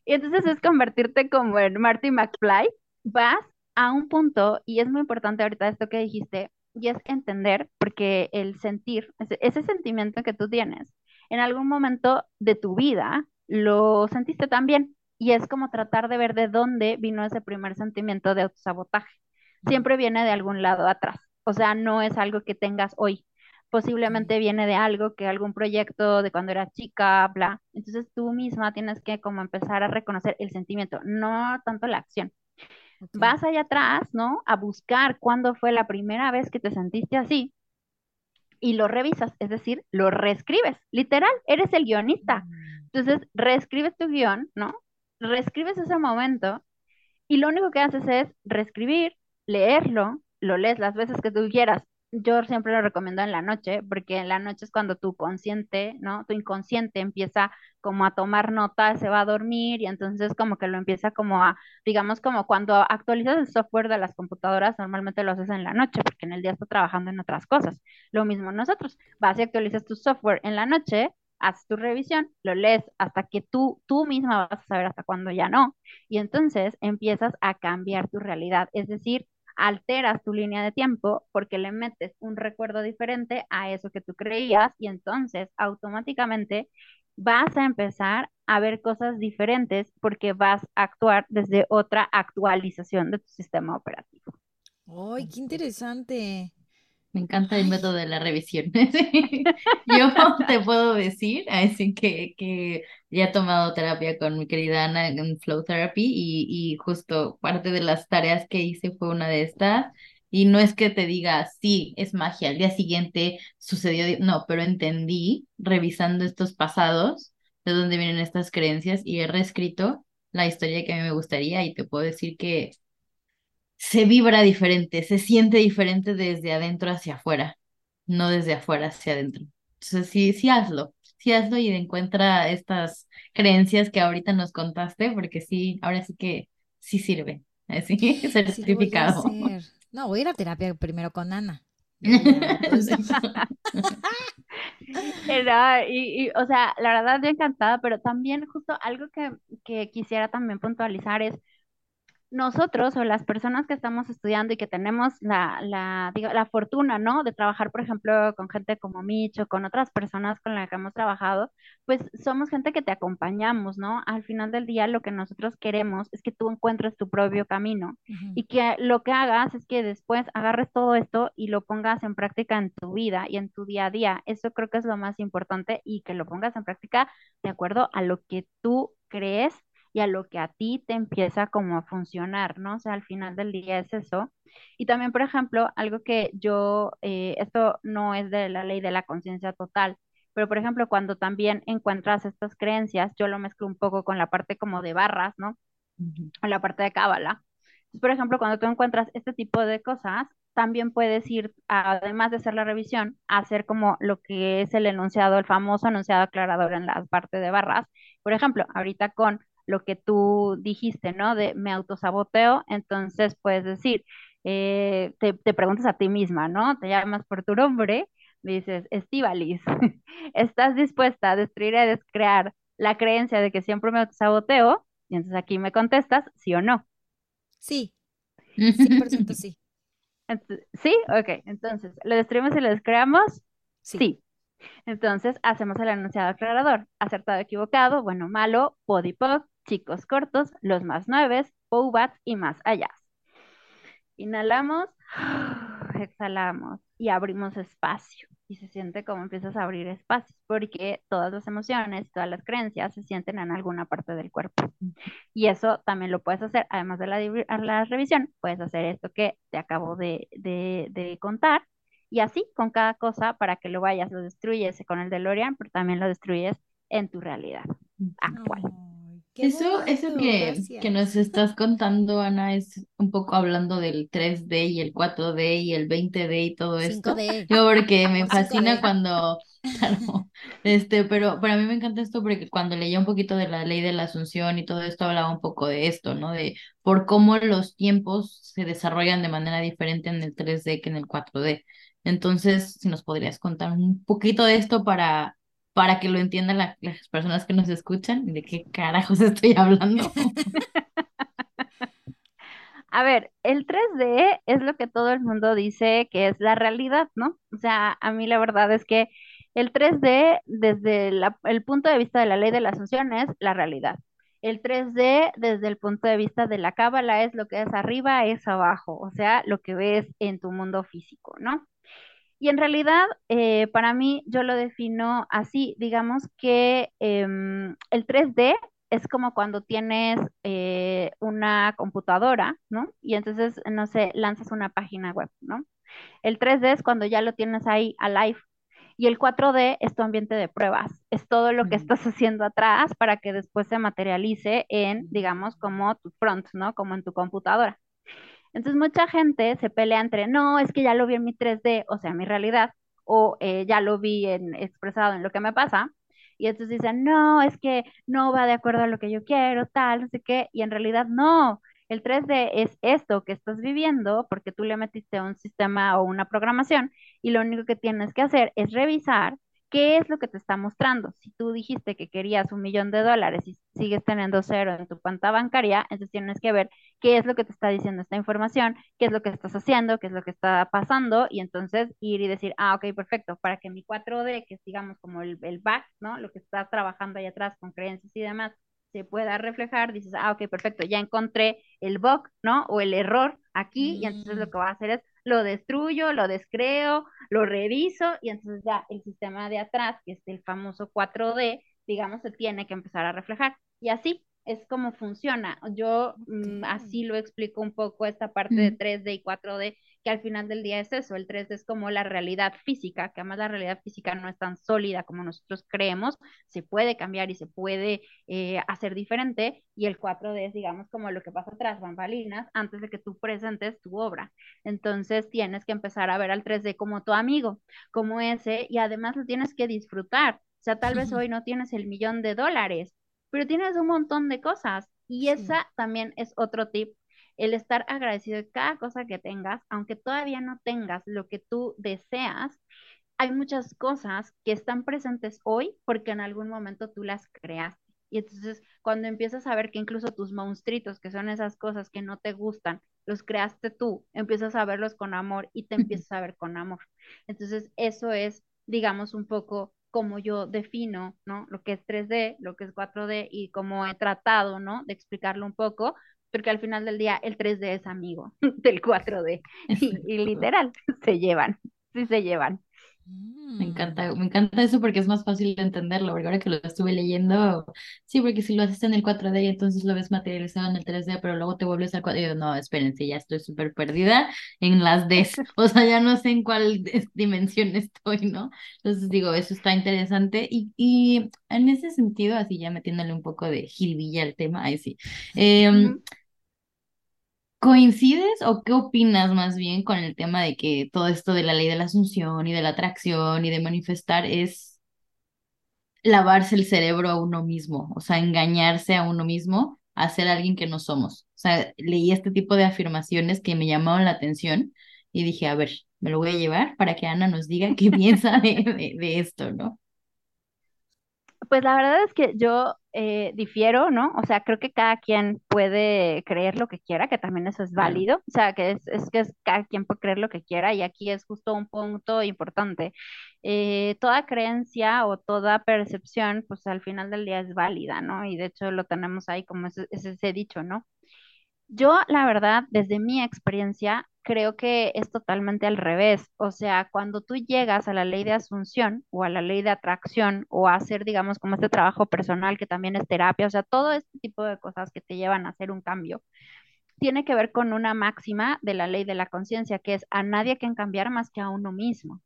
Y entonces es convertirte como en Marty McFly. Vas a un punto, y es muy importante ahorita esto que dijiste, y es entender, porque el sentir, ese, ese sentimiento que tú tienes, en algún momento de tu vida, lo sentiste también. Y es como tratar de ver de dónde vino ese primer sentimiento de autosabotaje. Siempre viene de algún lado atrás. O sea, no es algo que tengas hoy. Posiblemente viene de algo que algún proyecto de cuando era chica, bla. Entonces tú misma tienes que como empezar a reconocer el sentimiento, no tanto la acción. Vas allá atrás, ¿no? A buscar cuándo fue la primera vez que te sentiste así y lo revisas, es decir, lo reescribes. Literal, eres el guionista. Entonces, reescribes tu guion, ¿no? Reescribes ese momento y lo único que haces es reescribir, leerlo, lo lees las veces que tú quieras. Yo siempre lo recomiendo en la noche, porque en la noche es cuando tu consciente, ¿no? Tu inconsciente empieza como a tomar nota, se va a dormir y entonces como que lo empieza como a, digamos, como cuando actualizas el software de las computadoras, normalmente lo haces en la noche, porque en el día está trabajando en otras cosas. Lo mismo nosotros, vas y actualizas tu software en la noche haces tu revisión, lo lees hasta que tú, tú misma vas a saber hasta cuándo ya no. Y entonces empiezas a cambiar tu realidad, es decir, alteras tu línea de tiempo porque le metes un recuerdo diferente a eso que tú creías y entonces automáticamente vas a empezar a ver cosas diferentes porque vas a actuar desde otra actualización de tu sistema operativo. ¡Ay, qué interesante! Me encanta el método de la revisión. Yo te puedo decir, así que, que ya he tomado terapia con mi querida Ana en Flow Therapy y, y justo parte de las tareas que hice fue una de estas. Y no es que te diga, sí, es magia, al día siguiente sucedió, no, pero entendí revisando estos pasados, de dónde vienen estas creencias y he reescrito la historia que a mí me gustaría y te puedo decir que se vibra diferente, se siente diferente desde adentro hacia afuera, no desde afuera hacia adentro. Entonces, sí, sí hazlo, sí hazlo y encuentra estas creencias que ahorita nos contaste, porque sí, ahora sí que sí sirve, así, certificado. no, voy a ir a terapia primero con Ana. y, o sea, la verdad, estoy encantada, pero también justo algo que, que quisiera también puntualizar es, nosotros o las personas que estamos estudiando y que tenemos la, la, la fortuna, ¿no? De trabajar, por ejemplo, con gente como Mitch o con otras personas con las que hemos trabajado, pues somos gente que te acompañamos, ¿no? Al final del día lo que nosotros queremos es que tú encuentres tu propio camino y que lo que hagas es que después agarres todo esto y lo pongas en práctica en tu vida y en tu día a día. Eso creo que es lo más importante y que lo pongas en práctica de acuerdo a lo que tú crees y a lo que a ti te empieza como a funcionar, ¿no? O sea, al final del día es eso. Y también, por ejemplo, algo que yo, eh, esto no es de la ley de la conciencia total, pero por ejemplo, cuando también encuentras estas creencias, yo lo mezclo un poco con la parte como de barras, ¿no? O la parte de cábala. Por ejemplo, cuando tú encuentras este tipo de cosas, también puedes ir, además de hacer la revisión, a hacer como lo que es el enunciado, el famoso enunciado aclarador en la parte de barras. Por ejemplo, ahorita con lo que tú dijiste, ¿no? De me autosaboteo, entonces puedes decir, eh, te, te preguntas a ti misma, ¿no? Te llamas por tu nombre, dices, Estivalis, ¿estás dispuesta a destruir y a descrear la creencia de que siempre me autosaboteo? Y entonces aquí me contestas, sí o no. Sí, 100% sí. Entonces, sí, ok. Entonces, ¿lo destruimos y lo descreamos? Sí. Sí. Entonces, hacemos el enunciado aclarador. Acertado, equivocado, bueno, malo, podipoc, chicos cortos, los más nueves, poubats y más allá. Inhalamos, exhalamos y abrimos espacio. Y se siente como empiezas a abrir espacios, porque todas las emociones, todas las creencias se sienten en alguna parte del cuerpo. Y eso también lo puedes hacer, además de la, la revisión, puedes hacer esto que te acabo de, de- de contar. Y así con cada cosa para que lo vayas, lo destruyes con el DeLorean, pero también lo destruyes en tu realidad actual. Qué Eso, eso que, que nos estás contando, Ana, es un poco hablando del 3D y el 4D y el 20D y todo esto. 5D, Yo porque me fascina 5D. cuando, claro, este, pero, pero a mí me encanta esto porque cuando leía un poquito de la ley de la Asunción y todo esto hablaba un poco de esto, ¿no? De por cómo los tiempos se desarrollan de manera diferente en el 3D que en el 4D. Entonces, si nos podrías contar un poquito de esto para para que lo entiendan la- las personas que nos escuchan, de qué carajos estoy hablando. A ver, el 3D es lo que todo el mundo dice que es la realidad, ¿no? O sea, a mí la verdad es que el 3D, desde el punto de vista de la ley de la asunción, es la realidad. El 3D, desde el punto de vista de la cábala, es lo que es arriba, es abajo, o sea, lo que ves en tu mundo físico, ¿no? Y en realidad, eh, para mí, yo lo defino así, digamos que em, el 3D es como cuando tienes eh, una computadora, ¿no? Y entonces, no sé, lanzas una página web, ¿no? El 3D es cuando ya lo tienes ahí alive. Y el 4D es tu ambiente de pruebas, es todo lo que estás haciendo atrás para que después se materialice en, digamos, como tu front, ¿no? Como en tu computadora. Entonces mucha gente se pelea entre, no, es que ya lo vi en mi 3D, o sea, mi realidad, o eh, ya lo vi en, expresado en lo que me pasa, y entonces dicen, no, es que no va de acuerdo a lo que yo quiero, tal, no sé qué, y en realidad no, el 3D es esto que estás viviendo porque tú le metiste un sistema o una programación, y lo único que tienes que hacer es revisar qué es lo que te está mostrando. Si tú dijiste que querías un millón de dólares y sigues teniendo cero en tu cuenta bancaria, entonces tienes que ver qué es lo que te está diciendo esta información, qué es lo que estás haciendo, qué es lo que está pasando, y entonces ir y decir, ah, ok, perfecto, para que mi 4D, que es digamos como el, el back, ¿no? Lo que estás trabajando ahí atrás con creencias y demás, se pueda reflejar, dices, ah, ok, perfecto, ya encontré el bug, ¿no? O el error aquí, y entonces lo Mm, que va a hacer es lo destruyo, lo descreo, lo reviso, y entonces ya el sistema de atrás, que es el famoso 4D, digamos, se tiene que empezar a reflejar. Y así es como funciona. Yo mm, así lo explico un poco esta parte de Mm. 3D y 4D, que al final del día es eso. El 3D es como la realidad física, que además la realidad física no es tan sólida como nosotros creemos, se puede cambiar y se puede eh, hacer diferente. Y el 4D es, digamos, como lo que pasa tras bambalinas antes de que tú presentes tu obra. Entonces tienes que empezar a ver al 3D como tu amigo, como ese, y además lo tienes que disfrutar. O sea, tal vez hoy no tienes el millón de dólares, pero tienes un montón de cosas. Y esa también es otro tip, el estar agradecido de cada cosa que tengas, aunque todavía no tengas lo que tú deseas. Hay muchas cosas que están presentes hoy porque en algún momento tú las creaste. Y entonces cuando empiezas a ver que incluso tus monstruitos, que son esas cosas que no te gustan, los creaste tú, empiezas a verlos con amor y te empiezas a ver con amor. Entonces eso es, digamos, un poco como yo defino, ¿no? Lo que es 3D, lo que es 4D y como he tratado, ¿no? De explicarlo un poco, porque al final del día el 3D es amigo del 4D y, y literal, se llevan, sí se llevan. Me encanta, me encanta eso porque es más fácil de entenderlo, porque ahora que lo estuve leyendo, sí, porque si lo haces en el 4D y entonces lo ves materializado en el 3D, pero luego te vuelves al 4D, y yo, no, espérense, ya estoy súper perdida en las Ds, o sea, ya no sé en cuál dimensión estoy, ¿no? Entonces digo, eso está interesante y, y en ese sentido, así ya metiéndole un poco de jiribilla al tema, ahí sí. em, Ujú. ¿Coincides o qué opinas más bien con el tema de que todo esto de la ley de la asunción y de la atracción y de manifestar es lavarse el cerebro a uno mismo, o sea, engañarse a uno mismo a ser alguien que no somos. O sea, leí este tipo de afirmaciones que me llamaron la atención y dije, a ver, me lo voy a llevar para que Ana nos diga qué piensa de, de esto, ¿no? Pues la verdad es que yo eh, difiero, ¿no? O sea, creo que cada quien puede creer lo que quiera, que también eso es válido. O sea, que es, es que es, cada quien puede creer lo que quiera y aquí es justo un punto importante. Eh, toda creencia o toda percepción, pues al final del día es válida, ¿no? Y de hecho lo tenemos ahí como ese, ese dicho, ¿no? Yo, la verdad, desde mi experiencia, creo que es totalmente al revés. O sea, cuando tú llegas a la ley de asunción o a la ley de atracción o a hacer, digamos, como este trabajo personal que también es terapia, o sea, todo este tipo de cosas que te llevan a hacer un cambio, tiene que ver con una máxima de la ley de la conciencia, que es a nadie que cambiar más que a uno mismo.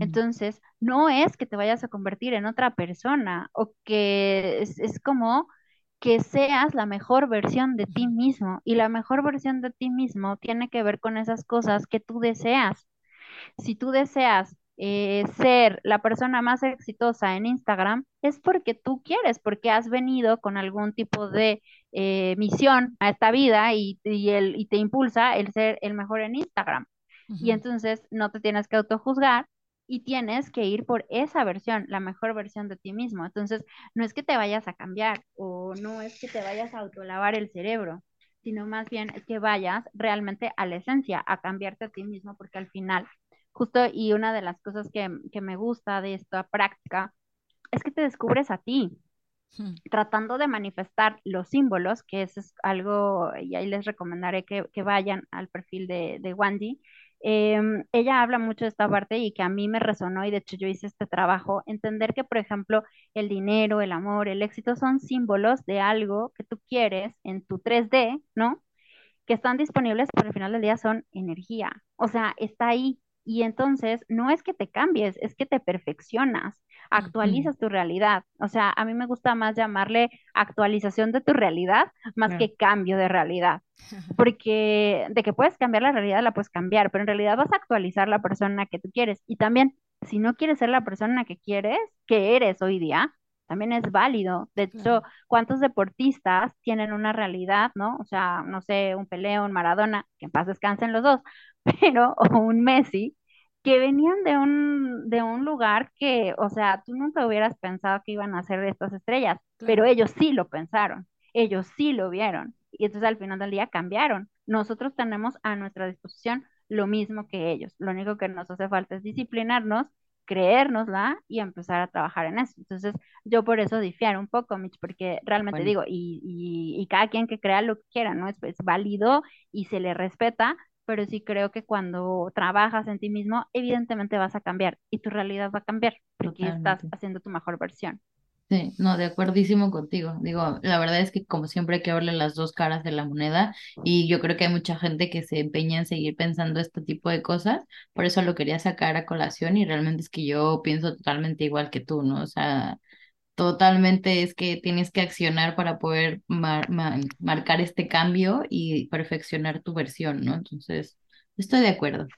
Entonces, no es que te vayas a convertir en otra persona o que es, es como que seas la mejor versión de ti mismo. Y la mejor versión de ti mismo tiene que ver con esas cosas que tú deseas. Si tú deseas eh, ser la persona más exitosa en Instagram, es porque tú quieres, porque has venido con algún tipo de eh, misión a esta vida y, el, y te impulsa el ser el mejor en Instagram. Y entonces no te tienes que autojuzgar y tienes que ir por esa versión, la mejor versión de ti mismo. Entonces, no es que te vayas a cambiar o no es que te vayas a autolavar el cerebro, sino más bien es que vayas realmente a la esencia, a cambiarte a ti mismo, porque al final, justo y una de las cosas que, me gusta de esta práctica es que te descubres a ti, hmm. tratando de manifestar los símbolos, que eso es algo, y ahí les recomendaré que, vayan al perfil de, de Wandy, Em, ella habla mucho de esta parte y que a mí me resonó y de hecho yo hice este trabajo, entender que, por ejemplo, el dinero, el amor, el éxito son símbolos de algo que tú quieres en tu 3D, ¿no? Que están disponibles, pero al final del día son energía. O sea, está ahí, y entonces no es que te cambies, es que te perfeccionas, actualizas tu realidad. O sea, a mí me gusta más llamarle actualización de tu realidad más que cambio de realidad. Porque de que puedes cambiar la realidad, la puedes cambiar, pero en realidad vas a actualizar la persona que tú quieres. Y también, si no quieres ser la persona que quieres, que eres hoy día, también es válido. De hecho, ¿cuántos deportistas tienen una realidad, no? O sea, no sé, un Peleo, un Maradona, que en paz descansen los dos, pero, o un Messi, que venían de un, de un lugar que, o sea, tú nunca hubieras pensado que iban a ser estas estrellas, pero ellos sí lo pensaron, ellos sí lo vieron, y entonces al final del día cambiaron. Nosotros tenemos a nuestra disposición lo mismo que ellos, lo único que nos hace falta es disciplinarnos creérnosla y empezar a trabajar en eso. Entonces, yo por eso difiero un poco, Mitch, porque realmente digo, y, y, cada quien que crea lo que quiera, ¿no? Es, es válido y se le respeta, pero sí creo que cuando trabajas en ti mismo, evidentemente vas a cambiar y tu realidad va a cambiar porque estás haciendo tu mejor versión. Sí, no, de acuerdísimo contigo. Digo, la verdad es que como siempre hay que verle las dos caras de la moneda y yo creo que hay mucha gente que se empeña en seguir pensando este tipo de cosas, por eso lo quería sacar a colación y realmente es que yo pienso totalmente igual que tú, ¿no? O sea, totalmente es que tienes que accionar para poder marcar este cambio y perfeccionar tu versión, ¿no? Entonces, estoy de acuerdo.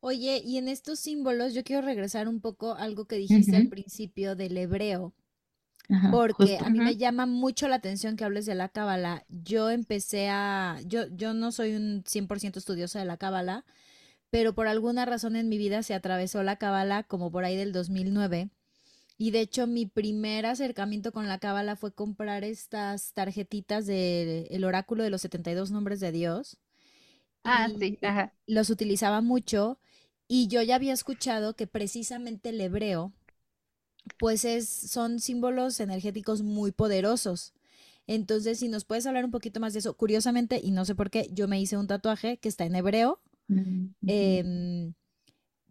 Oye, y en estos símbolos yo quiero regresar un poco a algo que dijiste al principio del hebreo, porque a mí me llama mucho la atención que hables de la cábala. Yo empecé a, yo, yo no soy un 100% estudiosa de la cábala, pero por alguna razón en mi vida se atravesó la cábala como por ahí del 2009 y de hecho, mi primer acercamiento con la cábala fue comprar estas tarjetitas del el oráculo de los 72 nombres de Dios. Ah, sí, ajá. Los utilizaba mucho y yo ya había escuchado que precisamente el hebreo, pues es, son símbolos energéticos muy poderosos. Entonces, si nos puedes hablar un poquito más de eso, curiosamente, y no sé por qué, yo me hice un tatuaje que está en hebreo. eh,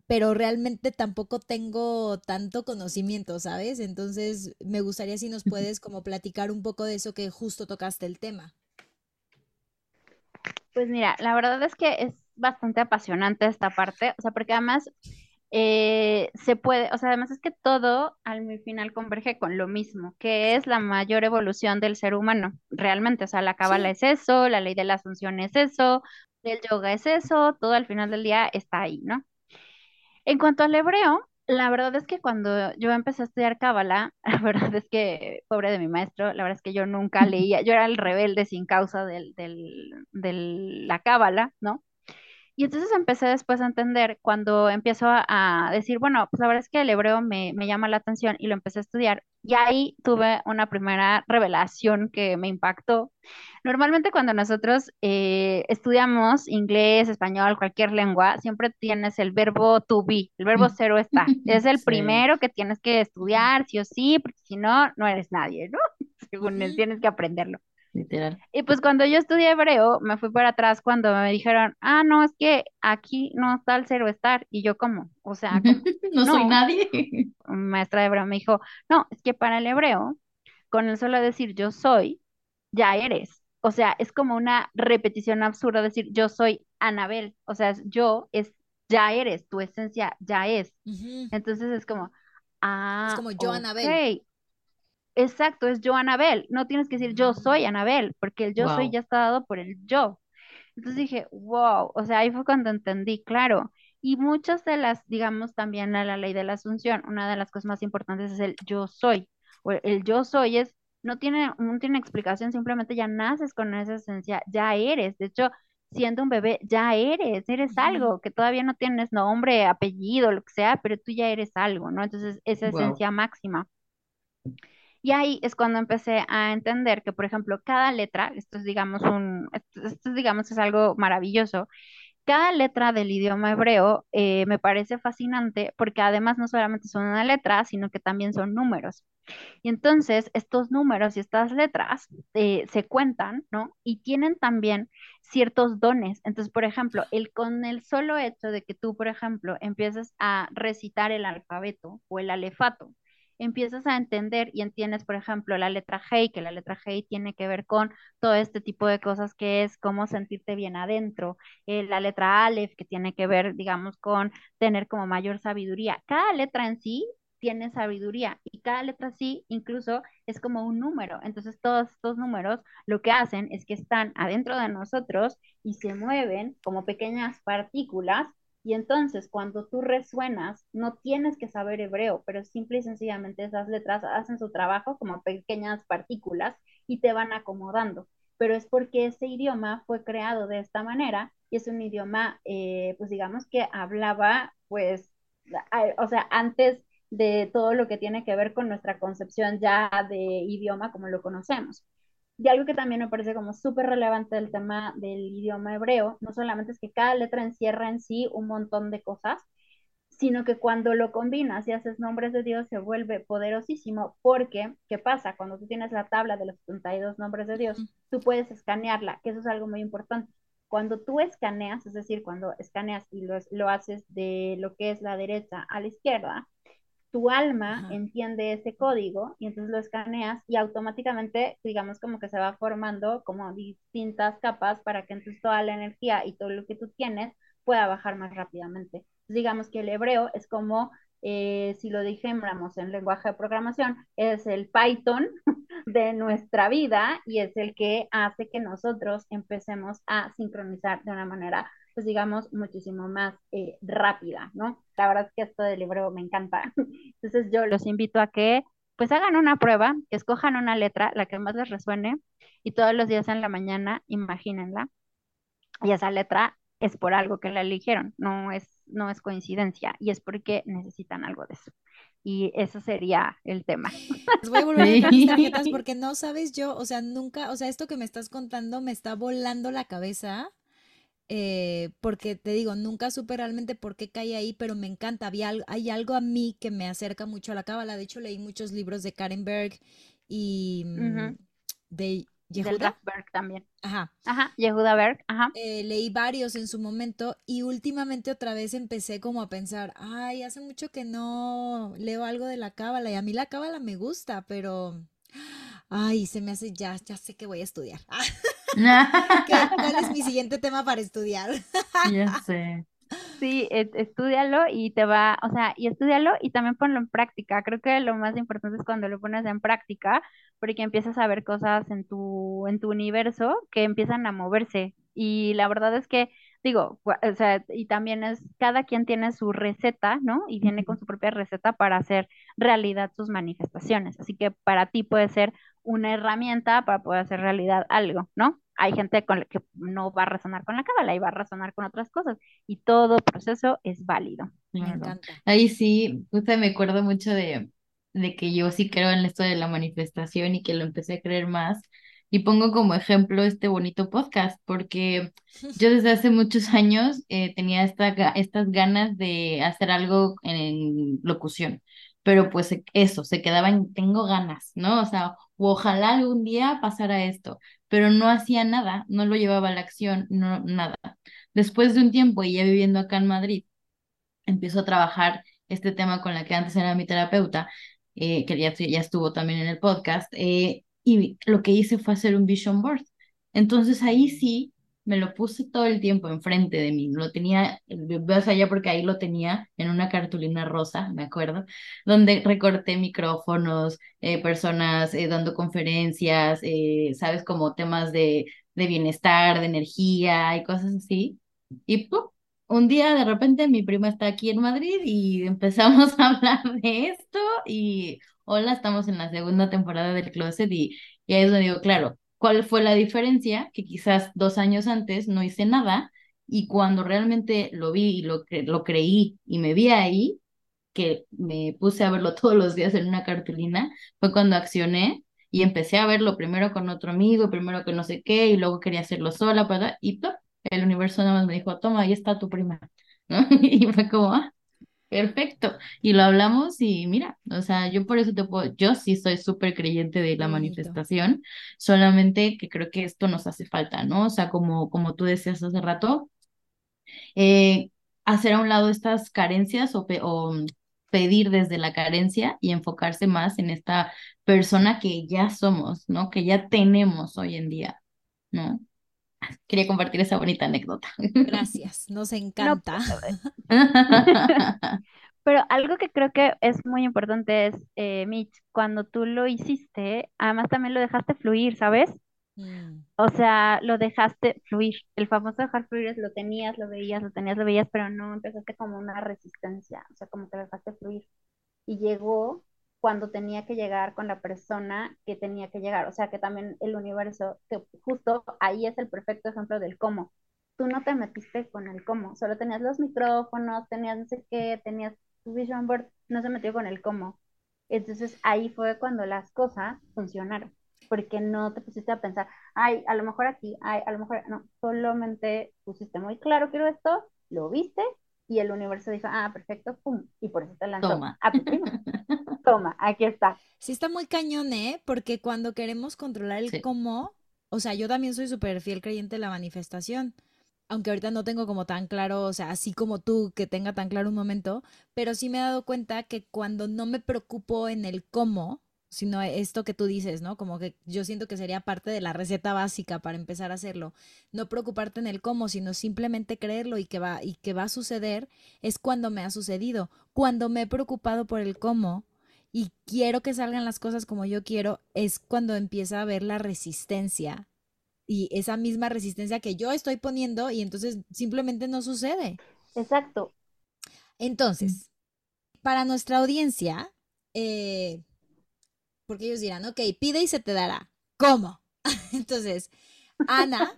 pero realmente tampoco tengo tanto conocimiento, ¿sabes? Entonces, me gustaría si nos puedes como platicar un poco de eso que justo tocaste el tema. Pues mira, la verdad es que es bastante apasionante esta parte, o sea, porque además eh, se puede, o sea, además es que todo al final converge con lo mismo, que es la mayor evolución del ser humano, realmente, o sea, la cábala es eso, la ley de la asunción es eso, el yoga es eso, todo al final del día está ahí, ¿no? En cuanto al hebreo, La verdad es que cuando yo empecé a estudiar cábala, la verdad es que, pobre de mi maestro, la verdad es que yo nunca leía, yo era el rebelde sin causa del, del, de la cábala, ¿no? Y entonces empecé después a entender cuando empiezo a, a decir, bueno, pues la verdad es que el hebreo me, me llama la atención y lo empecé a estudiar. Y ahí tuve una primera revelación que me impactó. Normalmente cuando nosotros eh, estudiamos inglés, español, cualquier lengua, siempre tienes el verbo to be, el verbo cero está. Es el Sí, primero que tienes que estudiar, sí o sí, porque si no, no eres nadie, ¿no? Según él, tienes que aprenderlo. Literal. Y pues cuando yo estudié hebreo, me fui para atrás cuando me dijeron, ah, no, es que aquí no está el cero estar. Y yo, ¿cómo? O sea, como, No soy no, nadie. mi maestra de hebreo me dijo, no, es que para el hebreo, con el solo decir yo soy, ya eres. O sea, es como una repetición absurda decir yo soy Anabel. O sea, es- yo es ya eres, tu esencia ya es. Ujú. Entonces es como, Es ah, como yo, Anabel. Exacto, es yo Anabel. No tienes que decir yo soy Anabel, porque el yo soy ya está dado por el yo. Entonces dije, wow, o sea, ahí fue cuando entendí, claro. Y muchas de las, digamos, también a la ley de la asunción, una de las cosas más importantes es el yo soy. O el yo soy es, no tiene, no tiene explicación, simplemente ya naces con esa esencia, ya eres. De hecho, siendo un bebé, ya eres, eres algo, que todavía no tienes nombre, apellido, lo que sea, pero tú ya eres algo, ¿no? Entonces, esa Wow. esencia máxima. Y ahí es cuando empecé a entender que, por ejemplo, cada letra, esto es, digamos, un, esto, esto es, digamos, es algo maravilloso. Cada letra del idioma hebreo eh, me parece fascinante porque además no solamente son una letra, sino que también son números. Y entonces estos números y estas letras eh, se cuentan, ¿no? Y tienen también ciertos dones. Entonces, por ejemplo, el, con el solo hecho de que tú, por ejemplo, empieces a recitar el alfabeto o el alefato, empiezas a entender y entiendes, por ejemplo, la letra Hey, que la letra Hey tiene que ver con todo este tipo de cosas que es cómo sentirte bien adentro, eh, la letra Aleph, que tiene que ver, digamos, con tener como mayor sabiduría. Cada letra en sí tiene sabiduría y cada letra sí incluso es como un número. Entonces todos estos números lo que hacen es que están adentro de nosotros y se mueven como pequeñas partículas y entonces cuando tú resuenas no tienes que saber hebreo, pero simple y sencillamente esas letras hacen su trabajo como pequeñas partículas y te van acomodando. Pero es porque ese idioma fue creado de esta manera y es un idioma, eh, pues digamos que hablaba, pues, o sea, antes de todo lo que tiene que ver con nuestra concepción ya de idioma como lo conocemos. Y algo que también me parece como súper relevante del tema del idioma hebreo, no solamente es que cada letra encierra en sí un montón de cosas, sino que cuando lo combinas y haces nombres de Dios se vuelve poderosísimo porque, ¿qué pasa? Cuando tú tienes la tabla de los 72 nombres de Dios, tú puedes escanearla, que eso es algo muy importante. Cuando tú escaneas, es decir, cuando escaneas y lo, lo haces de lo que es la derecha a la izquierda, tu alma Ajá. entiende ese código y entonces lo escaneas y automáticamente, digamos, como que se va formando como distintas capas para que entonces toda la energía y todo lo que tú tienes pueda bajar más rápidamente. Entonces, digamos que el hebreo es como, eh, si lo dijéramos en lenguaje de programación, es el Python de nuestra vida y es el que hace que nosotros empecemos a sincronizar de una manera pues digamos, muchísimo más eh, rápida, ¿no? La verdad es que esto del libro me encanta. Entonces yo los invito a que pues hagan una prueba, que escojan una letra, la que más les resuene, y todos los días en la mañana imagínenla, y esa letra es por algo que la eligieron, no es, no es coincidencia, y es porque necesitan algo de eso. Y eso sería el tema. Les voy a volver a mis tarjetas porque no sabes yo, o sea, nunca, o sea, esto que me estás contando me está volando la cabeza. Eh, porque te digo, nunca supe realmente por qué caí ahí, pero me encanta. Había, hay algo a mí que me acerca mucho a la cábala. De hecho, leí muchos libros de Karen Berg y mm, de Yehuda. Rathberg también. Ajá. Ajá, Yehuda Berg, ajá. Eh, leí varios en su momento y últimamente otra vez empecé como a pensar, ay, hace mucho que no leo algo de la cábala y a mí la cábala me gusta, pero, ay, se me hace ya, ya sé que voy a estudiar. ¿Qué- ¿Cuál es mi siguiente tema para estudiar? Ya sé. Sí, e- estúdialo y te va, o sea, y estúdialo y también ponlo en práctica. Creo que lo más importante es cuando lo pones en práctica, porque empiezas a ver cosas en tu, en tu universo que empiezan a moverse. Y la verdad es que digo, o sea, y también es, cada quien tiene su receta, ¿no? Y viene con su propia receta para hacer realidad sus manifestaciones. Así que para ti puede ser una herramienta para poder hacer realidad algo, ¿no? Hay gente con la que no va a resonar con la cábala y va a resonar con otras cosas y todo proceso es válido. Me encanta. Ahí sí, usted me acuerdo mucho de, de que yo sí creo en esto de la manifestación y que lo empecé a creer más. Y pongo como ejemplo este bonito podcast, porque yo desde hace muchos años eh, tenía esta, estas ganas de hacer algo en locución, pero pues eso, se quedaba en tengo ganas, ¿no? O sea, ojalá algún día pasara esto, pero no hacía nada, no lo llevaba a la acción, no, nada. Después de un tiempo y ya viviendo acá en Madrid, empiezo a trabajar este tema con la que antes era mi terapeuta, eh, que ya, ya, estuvo también en el podcast, eh, y lo que hice fue hacer un vision board. Entonces ahí sí me lo puse todo el tiempo enfrente de mí. Lo tenía, vas allá porque ahí lo tenía en una cartulina rosa, me acuerdo, donde recorté micrófonos, eh, personas eh, dando conferencias, eh, sabes, como temas de, de bienestar, de energía y cosas así. Y ¡pum! un día de repente mi prima está aquí en Madrid y empezamos a hablar de esto y hola, estamos en la segunda temporada del Closet y, y ahí es donde digo, claro, ¿cuál fue la diferencia? Que quizás dos años antes no hice nada y cuando realmente lo vi y lo, lo creí y me vi ahí, que me puse a verlo todos los días en una cartulina, fue cuando accioné y empecé a verlo primero con otro amigo, primero que no sé qué, y luego quería hacerlo sola, para, y el universo nada más me dijo, toma, ahí está tu prima, ¿no? Y fue como, ah, perfecto. Y lo hablamos y mira, o sea, yo por eso te puedo, yo sí soy súper creyente de la manifestación, solamente que creo que esto nos hace falta, ¿no? O sea, como, como tú decías hace rato, eh, hacer a un lado estas carencias o, o pedir desde la carencia y enfocarse más en esta persona que ya somos, ¿no? Que ya tenemos hoy en día, ¿no? Quería compartir esa bonita anécdota. Gracias, nos encanta. pero algo que creo que es muy importante es, eh, Mitch, cuando tú lo hiciste, además también lo dejaste fluir, ¿sabes? Mm. O sea, lo dejaste fluir. El famoso dejar fluir es lo tenías, lo veías, lo tenías, lo veías, pero no empezaste como una resistencia, o sea, como que lo dejaste fluir. Y llegó cuando tenía que llegar con la persona que tenía que llegar. O sea, que también el universo, que justo ahí es el perfecto ejemplo del cómo. Tú no te metiste con el cómo, solo tenías los micrófonos, tenías no sé qué, tenías tu vision board, no se metió con el cómo. Entonces ahí fue cuando las cosas funcionaron, porque no te pusiste a pensar, ay, a lo mejor aquí, ay, a lo mejor, no, solamente pusiste muy claro, quiero esto, lo viste y el universo dijo, ah, perfecto, pum, y por eso te lanzó Toma. a tu prima. Toma, aquí está. Sí está muy cañón, ¿eh? Porque cuando queremos controlar el cómo, o sea, yo también soy súper fiel creyente de la manifestación, aunque ahorita no tengo como tan claro, o sea, así como tú, que tenga tan claro un momento, pero sí me he dado cuenta que cuando no me preocupo en el cómo, sino esto que tú dices, ¿no? Como que yo siento que sería parte de la receta básica para empezar a hacerlo. No preocuparte en el cómo, sino simplemente creerlo y que va y que va a suceder es cuando me ha sucedido. Cuando me he preocupado por el cómo y quiero que salgan las cosas como yo quiero, es cuando empieza a ver la resistencia y esa misma resistencia que yo estoy poniendo y entonces simplemente no sucede. Exacto. Entonces, para nuestra audiencia, eh, porque ellos dirán, ok, pide y se te dará. ¿Cómo? Entonces, Ana,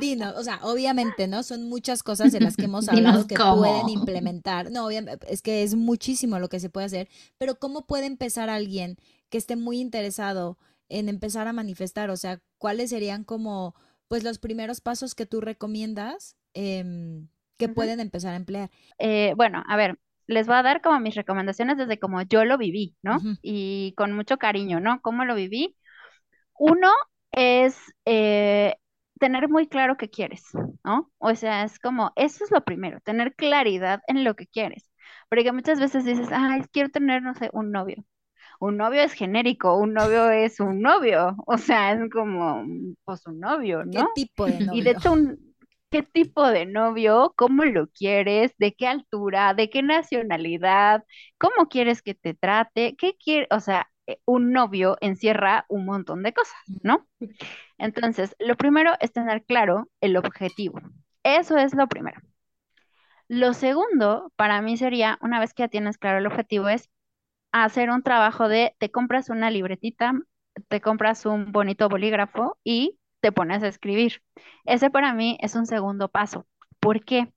dinos, o sea, obviamente, ¿no? Son muchas cosas de las que hemos hablado que pueden implementar. No, obviamente, es que es muchísimo lo que se puede hacer, pero ¿cómo puede empezar alguien que esté muy interesado en empezar a manifestar? O sea, ¿cuáles serían como, pues, los primeros pasos que tú recomiendas em, que pueden empezar a emplear? Eh, bueno, a ver, les voy a dar como mis recomendaciones desde como yo lo viví, ¿no? Y con mucho cariño, ¿no? ¿Cómo lo viví? Uno es eh, tener muy claro qué quieres, ¿no? O sea, es como, eso es lo primero, tener claridad en lo que quieres. Porque muchas veces dices, ay, quiero tener, no sé, un novio. Un novio es genérico, un novio es un novio, o sea, es como, pues un novio, ¿no? ¿Qué tipo de novio? Y de hecho, un, qué tipo de novio, cómo lo quieres, de qué altura, de qué nacionalidad, cómo quieres que te trate, qué quiere, o sea, un novio encierra un montón de cosas, ¿no? Entonces, lo primero es tener claro el objetivo. eso es lo primero. Lo segundo, para mí sería, una vez que ya tienes claro el objetivo, es hacer un trabajo de, te compras una libretita, te compras un bonito bolígrafo y te pones a escribir. Ese para mí es un segundo paso. ¿Por qué?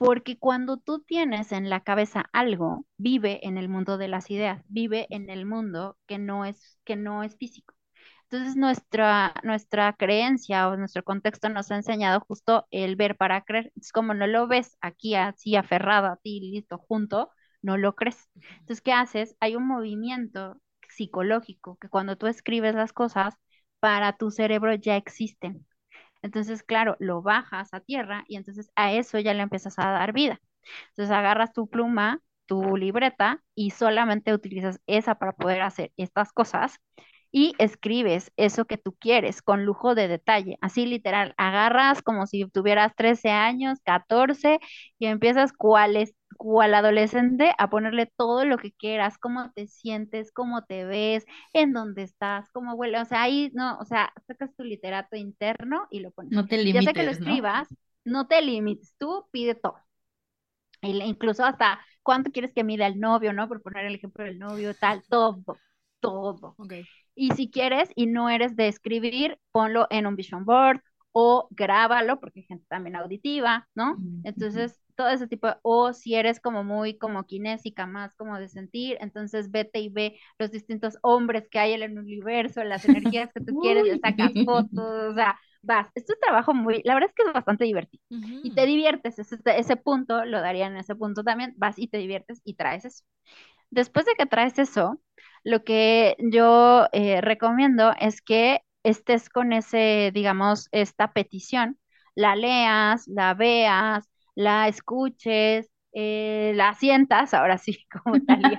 Porque cuando tú tienes en la cabeza algo, vive en el mundo de las ideas, vive en el mundo que no es, que no es físico. Entonces nuestra, nuestra creencia o nuestro contexto nos ha enseñado justo el ver para creer. Es como no lo ves aquí así aferrado a ti, listo, junto, no lo crees. Entonces, ¿qué haces? Hay un movimiento psicológico que cuando tú escribes las cosas, para tu cerebro ya existen. Entonces, claro, lo bajas a tierra y entonces a eso ya le empiezas a dar vida. Entonces agarras tu pluma, tu libreta y solamente utilizas esa para poder hacer estas cosas y escribes eso que tú quieres con lujo de detalle, así literal, agarras como si tuvieras 13 años, 14 y empiezas cuál es cual adolescente a ponerle todo lo que quieras, cómo te sientes, cómo te ves, en dónde estás, cómo huele, o sea, ahí no, o sea, sacas tu literato interno y lo pones. No te limites, Ya sé que lo escribas, ¿no? te limites, tú pide todo. incluso hasta cuánto quieres que mida el novio, ¿no? Por poner el ejemplo del novio, tal, todo, todo. Okay. Y si quieres y no eres de escribir, ponlo en un vision board o grábalo, porque hay gente también auditiva, ¿no? Entonces, todo ese tipo, o si eres como muy como kinésica, más como de sentir, entonces vete y ve los distintos hombres que hay en el universo, las energías que tú quieres, le sacas fotos, o sea, vas, esto es un trabajo muy, la verdad es que es bastante divertido y te diviertes, ese, ese punto, lo daría en ese punto también, vas y te diviertes y traes eso. Después de que traes eso, lo que yo eh, recomiendo es que estés con ese, digamos, esta petición, la leas, la veas, la escuches, eh, la sientas, ahora sí, como tal.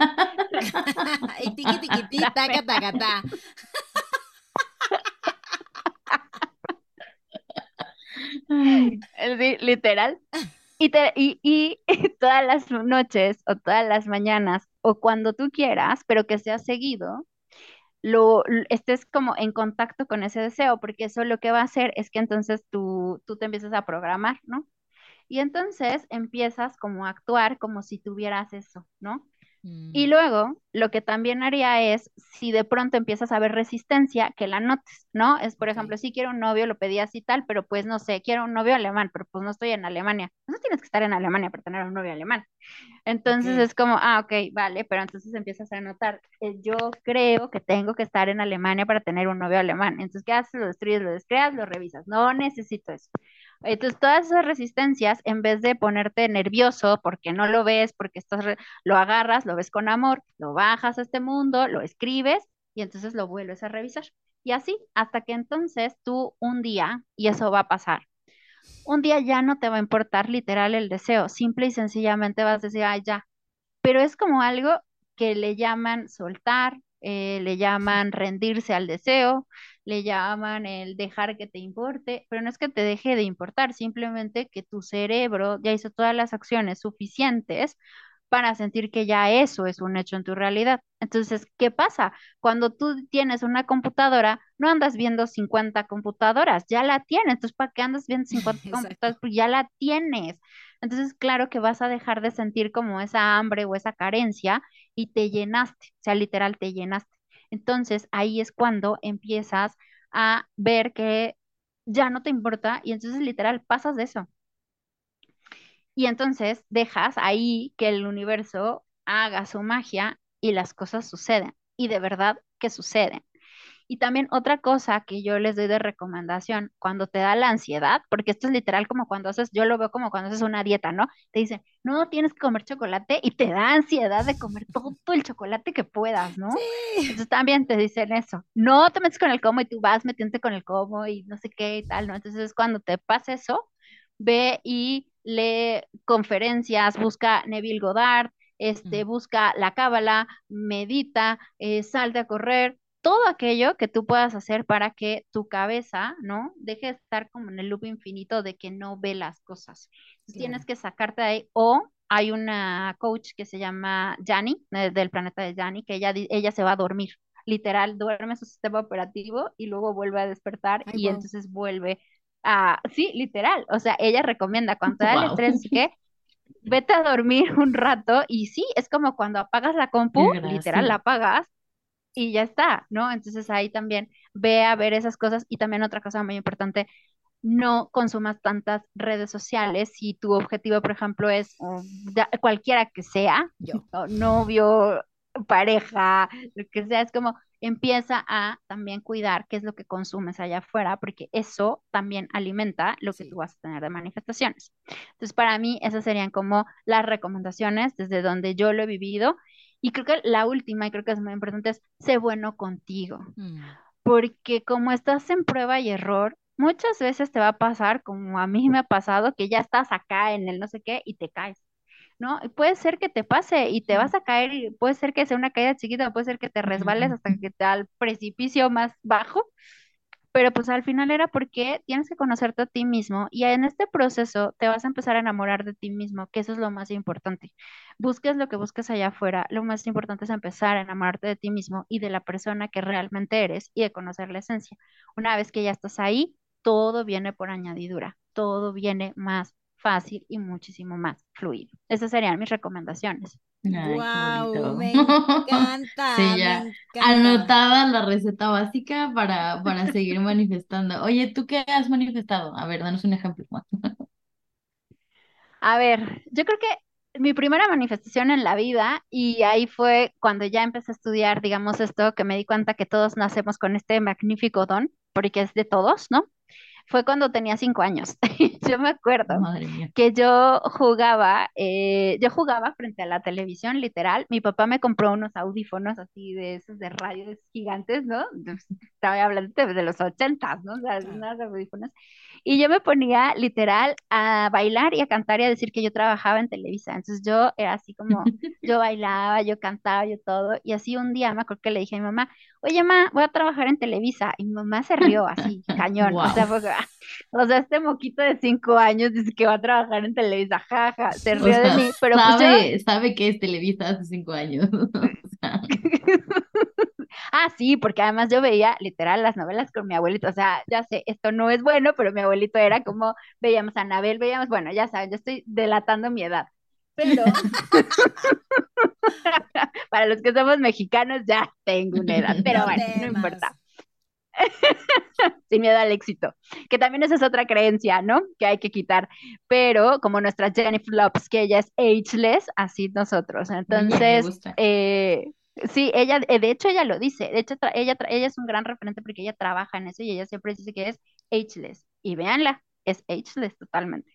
y. Literal. Y, te, y, y, todas las noches o todas las mañanas o cuando tú quieras, pero que sea seguido, lo, estés como en contacto con ese deseo, porque eso lo que va a hacer es que entonces tú, tú te empiezas a programar, ¿no? Y entonces empiezas como a actuar como si tuvieras eso, ¿no? Y mm. luego, lo que también haría es, si de pronto empiezas a ver resistencia, que la notes, ¿no? Es, por ejemplo, si quiero un novio, lo pedí así tal, pero pues no sé, quiero un novio alemán, pero pues no estoy en Alemania. No tienes que estar en Alemania para tener un novio alemán. Entonces es como, ah, ok, vale, pero entonces empiezas a notar, eh, yo creo que tengo que estar en Alemania para tener un novio alemán. Entonces, ¿qué haces? Lo destruyes, lo descreas, lo revisas. No necesito eso. Entonces, todas esas resistencias, en vez de ponerte nervioso porque no lo ves, porque estás lo agarras, lo ves con amor, lo bajas a este mundo, lo escribes y entonces lo vuelves a revisar. Y así, hasta que entonces tú un día, y eso va a pasar, un día ya no te va a importar literal el deseo, simple y sencillamente vas a decir, ay, ya. Pero es como algo que le llaman soltar, eh, le llaman rendirse al deseo, le llaman el dejar que te importe, pero no es que te deje de importar, simplemente que tu cerebro ya hizo todas las acciones suficientes para sentir que ya eso es un hecho en tu realidad. Entonces, ¿qué pasa? Cuando tú tienes una computadora, no andas viendo 50 computadoras, ya la tienes. Entonces, ¿para qué andas viendo 50 computadoras? Pues ya la tienes. Entonces, claro que vas a dejar de sentir como esa hambre o esa carencia y te llenaste, o sea, literal, te llenaste. Entonces, ahí es cuando empiezas a ver que ya no te importa y entonces literal pasas de eso. Y entonces dejas ahí que el universo haga su magia y las cosas suceden. Y de verdad que suceden. Y también otra cosa que yo les doy de recomendación, cuando te da la ansiedad, porque esto es literal como cuando haces, yo lo veo como cuando haces una dieta, ¿no? Te dicen, no, tienes que comer chocolate y te da ansiedad de comer todo el chocolate que puedas, ¿no? Sí. Entonces también te dicen eso, no te metes con el como y tú vas metiéndote con el como y no sé qué y tal, ¿no? Entonces cuando te pasa eso, ve y lee conferencias, busca Neville Goddard, este, busca la cábala, medita, eh, salte a correr, todo aquello que tú puedas hacer para que tu cabeza, ¿no? Deje de estar como en el loop infinito de que no ve las cosas. Tienes que sacarte de ahí o hay una coach que se llama Jani, eh, del planeta de Jani, que ella, ella se va a dormir. Literal, duerme su sistema operativo y luego vuelve a despertar y entonces vuelve Ah, sí, literal. O sea, ella recomienda cuando te da el estrés, que vete a dormir un rato y sí, es como cuando apagas la compu, literal, la apagas y ya está, ¿no? Entonces ahí también ve a ver esas cosas y también otra cosa muy importante, no consumas tantas redes sociales si tu objetivo, por ejemplo, es cualquiera que sea, yo, novio, pareja, lo que sea, es como empieza a también cuidar qué es lo que consumes allá afuera, porque eso también alimenta lo que tú vas a tener de manifestaciones. Entonces, para mí, esas serían como las recomendaciones desde donde yo lo he vivido. Y creo que la última, y creo que es muy importante, es sé bueno contigo. Mm. Porque como estás en prueba y error, muchas veces te va a pasar, como a mí me ha pasado, que ya estás acá en el no sé qué y te caes. ¿no? puede ser que te pase y te vas a caer y puede ser que sea una caída chiquita, puede ser que te resbales hasta que te da al precipicio más bajo, pero pues al final era porque tienes que conocerte a ti mismo y en este proceso te vas a empezar a enamorar de ti mismo, que eso es lo más importante. Busques lo que busques allá afuera, lo más importante es empezar a enamorarte de ti mismo y de la persona que realmente eres y de conocer la esencia. Una vez que ya estás ahí, todo viene por añadidura, todo viene más fácil y muchísimo más fluido. Esas serían mis recomendaciones. Wow, me encanta. sí, ya anotada la receta básica para, para seguir manifestando. Oye, ¿tú qué has manifestado? A ver, danos un ejemplo. A ver, yo creo que mi primera manifestación en la vida, y ahí fue cuando ya empecé a estudiar, digamos, esto, que me di cuenta que todos nacemos con este magnífico don, porque es de todos, ¿no? Fue cuando tenía cinco años. yo me acuerdo que yo jugaba, eh, yo jugaba frente a la televisión, literal. Mi papá me compró unos audífonos así de esos de radios gigantes, ¿no? Estaba hablando de, los ochentas, ¿no? O sea, unos audífonos. Y yo me ponía literal a bailar y a cantar y a decir que yo trabajaba en Televisa. Entonces yo era así como, yo bailaba, yo cantaba, yo todo. Y así un día me acuerdo que le dije a mi mamá, oye, mamá, voy a trabajar en Televisa. Y mi mamá se rió así, cañón. O, sea, o sea, este moquito de cinco años dice que va a trabajar en Televisa, jaja, se rió de mí. Pero pues sabe, sabe que es Televisa hace cinco años. Ah, sí, porque además yo veía literal las novelas con mi abuelito, o sea, ya sé, esto no es bueno, pero mi abuelito era como, veíamos a Anabel, veíamos, bueno, ya saben, yo estoy delatando mi edad, pero para los que somos mexicanos ya tengo una edad, pero bueno, no importa. Sin miedo al éxito, que también esa es otra creencia, ¿no? Que hay que quitar, pero como nuestra Jennifer Lopes, que ella es ageless, así nosotros. Entonces, eh, Sí, ella, eh, de hecho ella lo dice, de hecho ella, ella es un gran referente porque ella trabaja en eso y ella siempre dice que es ageless. Y véanla, es ageless totalmente.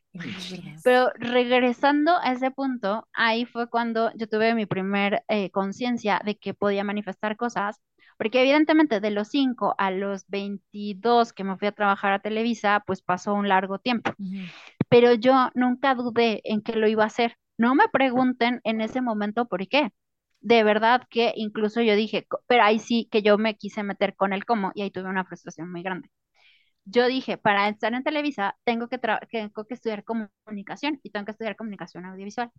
Pero regresando a ese punto, ahí fue cuando yo tuve mi primer eh, conciencia de que podía manifestar cosas, porque evidentemente de los 5 a los 22 que me fui a trabajar a Televisa, pues pasó un largo tiempo. Pero yo nunca dudé en que lo iba a hacer. No me pregunten en ese momento por qué de verdad que incluso yo dije, pero ahí sí que yo me quise meter con el cómo y ahí tuve una frustración muy grande. Yo dije, para estar en Televisa tengo que, tengo que estudiar comunicación y tengo que estudiar comunicación audiovisual.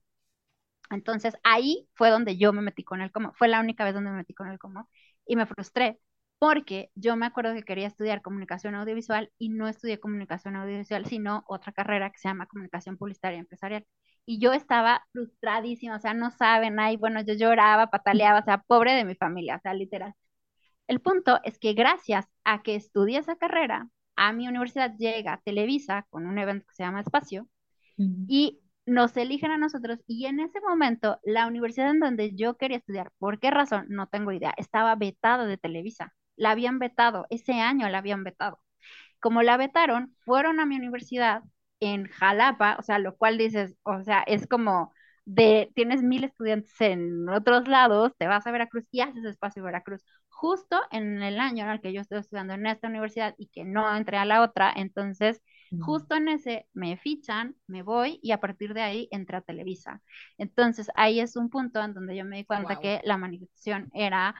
Entonces ahí fue donde yo me metí con el cómo, fue la única vez donde me metí con el cómo y me frustré porque yo me acuerdo que quería estudiar comunicación audiovisual y no estudié comunicación audiovisual, sino otra carrera que se llama comunicación publicitaria empresarial y yo estaba frustradísima, o sea, no saben, ay, bueno, yo lloraba, pataleaba, o sea, pobre de mi familia, o sea, literal. El punto es que gracias a que estudié esa carrera, a mi universidad llega Televisa con un evento que se llama Espacio y nos eligen a nosotros y en ese momento la universidad en donde yo quería estudiar, ¿por qué razón? No tengo idea, estaba vetada de Televisa, la habían vetado, ese año la habían vetado. Como la vetaron, fueron a mi universidad en Jalapa, o sea, lo cual dices, o sea, es como de, tienes mil estudiantes en otros lados, te vas a Veracruz y haces espacio Veracruz. Justo en el año en el que yo estoy estudiando en esta universidad y que no entré a la otra, entonces justo en ese me fichan, me voy y a partir de ahí entré a Televisa. Entonces ahí es un punto en donde yo me di cuenta que la manifestación era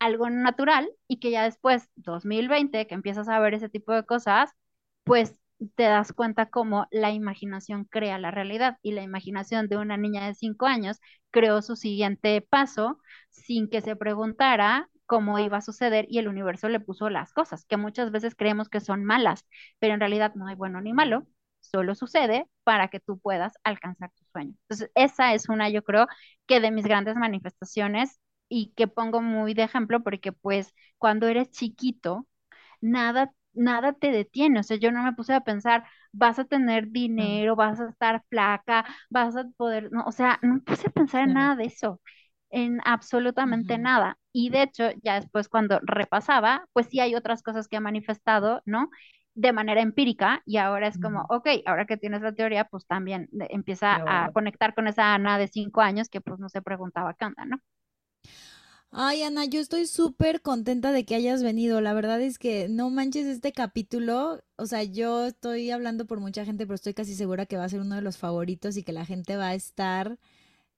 algo natural y que ya después, 2020, que empiezas a ver ese tipo de cosas, pues te das cuenta cómo la imaginación crea la realidad y la imaginación de una niña de cinco años creó su siguiente paso sin que se preguntara cómo iba a suceder y el universo le puso las cosas, que muchas veces creemos que son malas, pero en realidad no hay bueno ni malo, solo sucede para que tú puedas alcanzar tu sueño. Entonces, esa es una, yo creo, que de mis grandes manifestaciones y que pongo muy de ejemplo porque pues cuando eres chiquito, nada nada te detiene, o sea, yo no me puse a pensar, vas a tener dinero, vas a estar flaca, vas a poder, no, o sea, no puse a pensar en nada de eso, en absolutamente nada. Y de hecho, ya después cuando repasaba, pues sí hay otras cosas que ha manifestado, ¿no? de manera empírica y ahora es como, ok, ahora que tienes la teoría, pues también empieza a conectar con esa Ana de cinco años que pues no se preguntaba qué onda, ¿no? Ay, Ana, yo estoy súper contenta de que hayas venido. La verdad es que no manches este capítulo. O sea, yo estoy hablando por mucha gente, pero estoy casi segura que va a ser uno de los favoritos y que la gente va a estar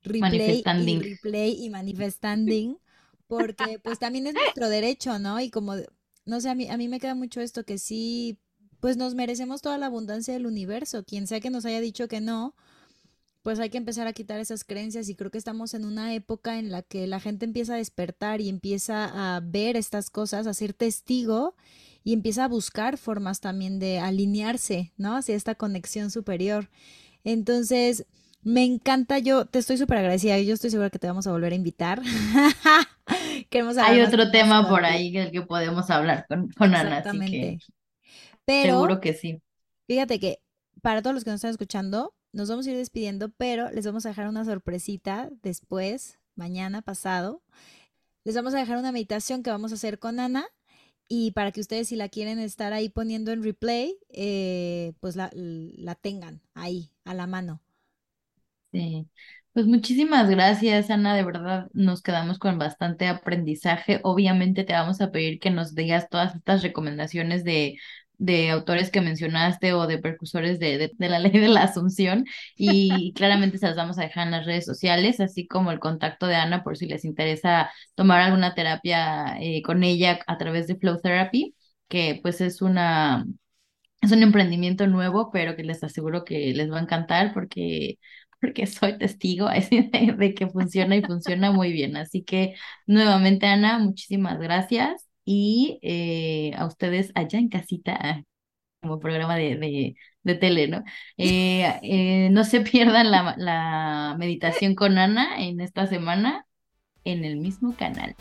replay y replay y manifestando. Porque pues también es nuestro derecho, ¿no? Y como, no sé, a mí, a mí me queda mucho esto que sí pues nos merecemos toda la abundancia del universo. Quien sea que nos haya dicho que no, pues hay que empezar a quitar esas creencias y creo que estamos en una época en la que la gente empieza a despertar y empieza a ver estas cosas, a ser testigo y empieza a buscar formas también de alinearse, ¿no? Hacia esta conexión superior. Entonces, me encanta, yo te estoy súper agradecida, yo estoy segura que te vamos a volver a invitar. Queremos Hay otro tema por ahí del que podemos hablar con, con Ana, así que pero, Seguro que sí. Fíjate que para todos los que nos están escuchando, nos vamos a ir despidiendo, pero les vamos a dejar una sorpresita después, mañana pasado. Les vamos a dejar una meditación que vamos a hacer con Ana y para que ustedes si la quieren estar ahí poniendo en replay, eh, pues la, la tengan ahí, a la mano. Sí. Pues muchísimas gracias, Ana. De verdad, nos quedamos con bastante aprendizaje. Obviamente te vamos a pedir que nos digas todas estas recomendaciones de de autores que mencionaste o de precursores de, de, la ley de la asunción y claramente se las vamos a dejar en las redes sociales, así como el contacto de Ana por si les interesa tomar alguna terapia eh, con ella a través de Flow Therapy, que pues es una... Es un emprendimiento nuevo, pero que les aseguro que les va a encantar porque porque soy testigo de, de que funciona y funciona muy bien. Así que nuevamente, Ana, muchísimas gracias y eh, a ustedes allá en casita, como programa de, de, tele, ¿no? Eh, eh, no se pierdan la, la meditación con Ana en esta semana en el mismo canal.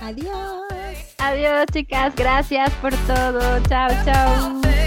Adiós. Adiós, chicas. Gracias por todo. Chao, chao.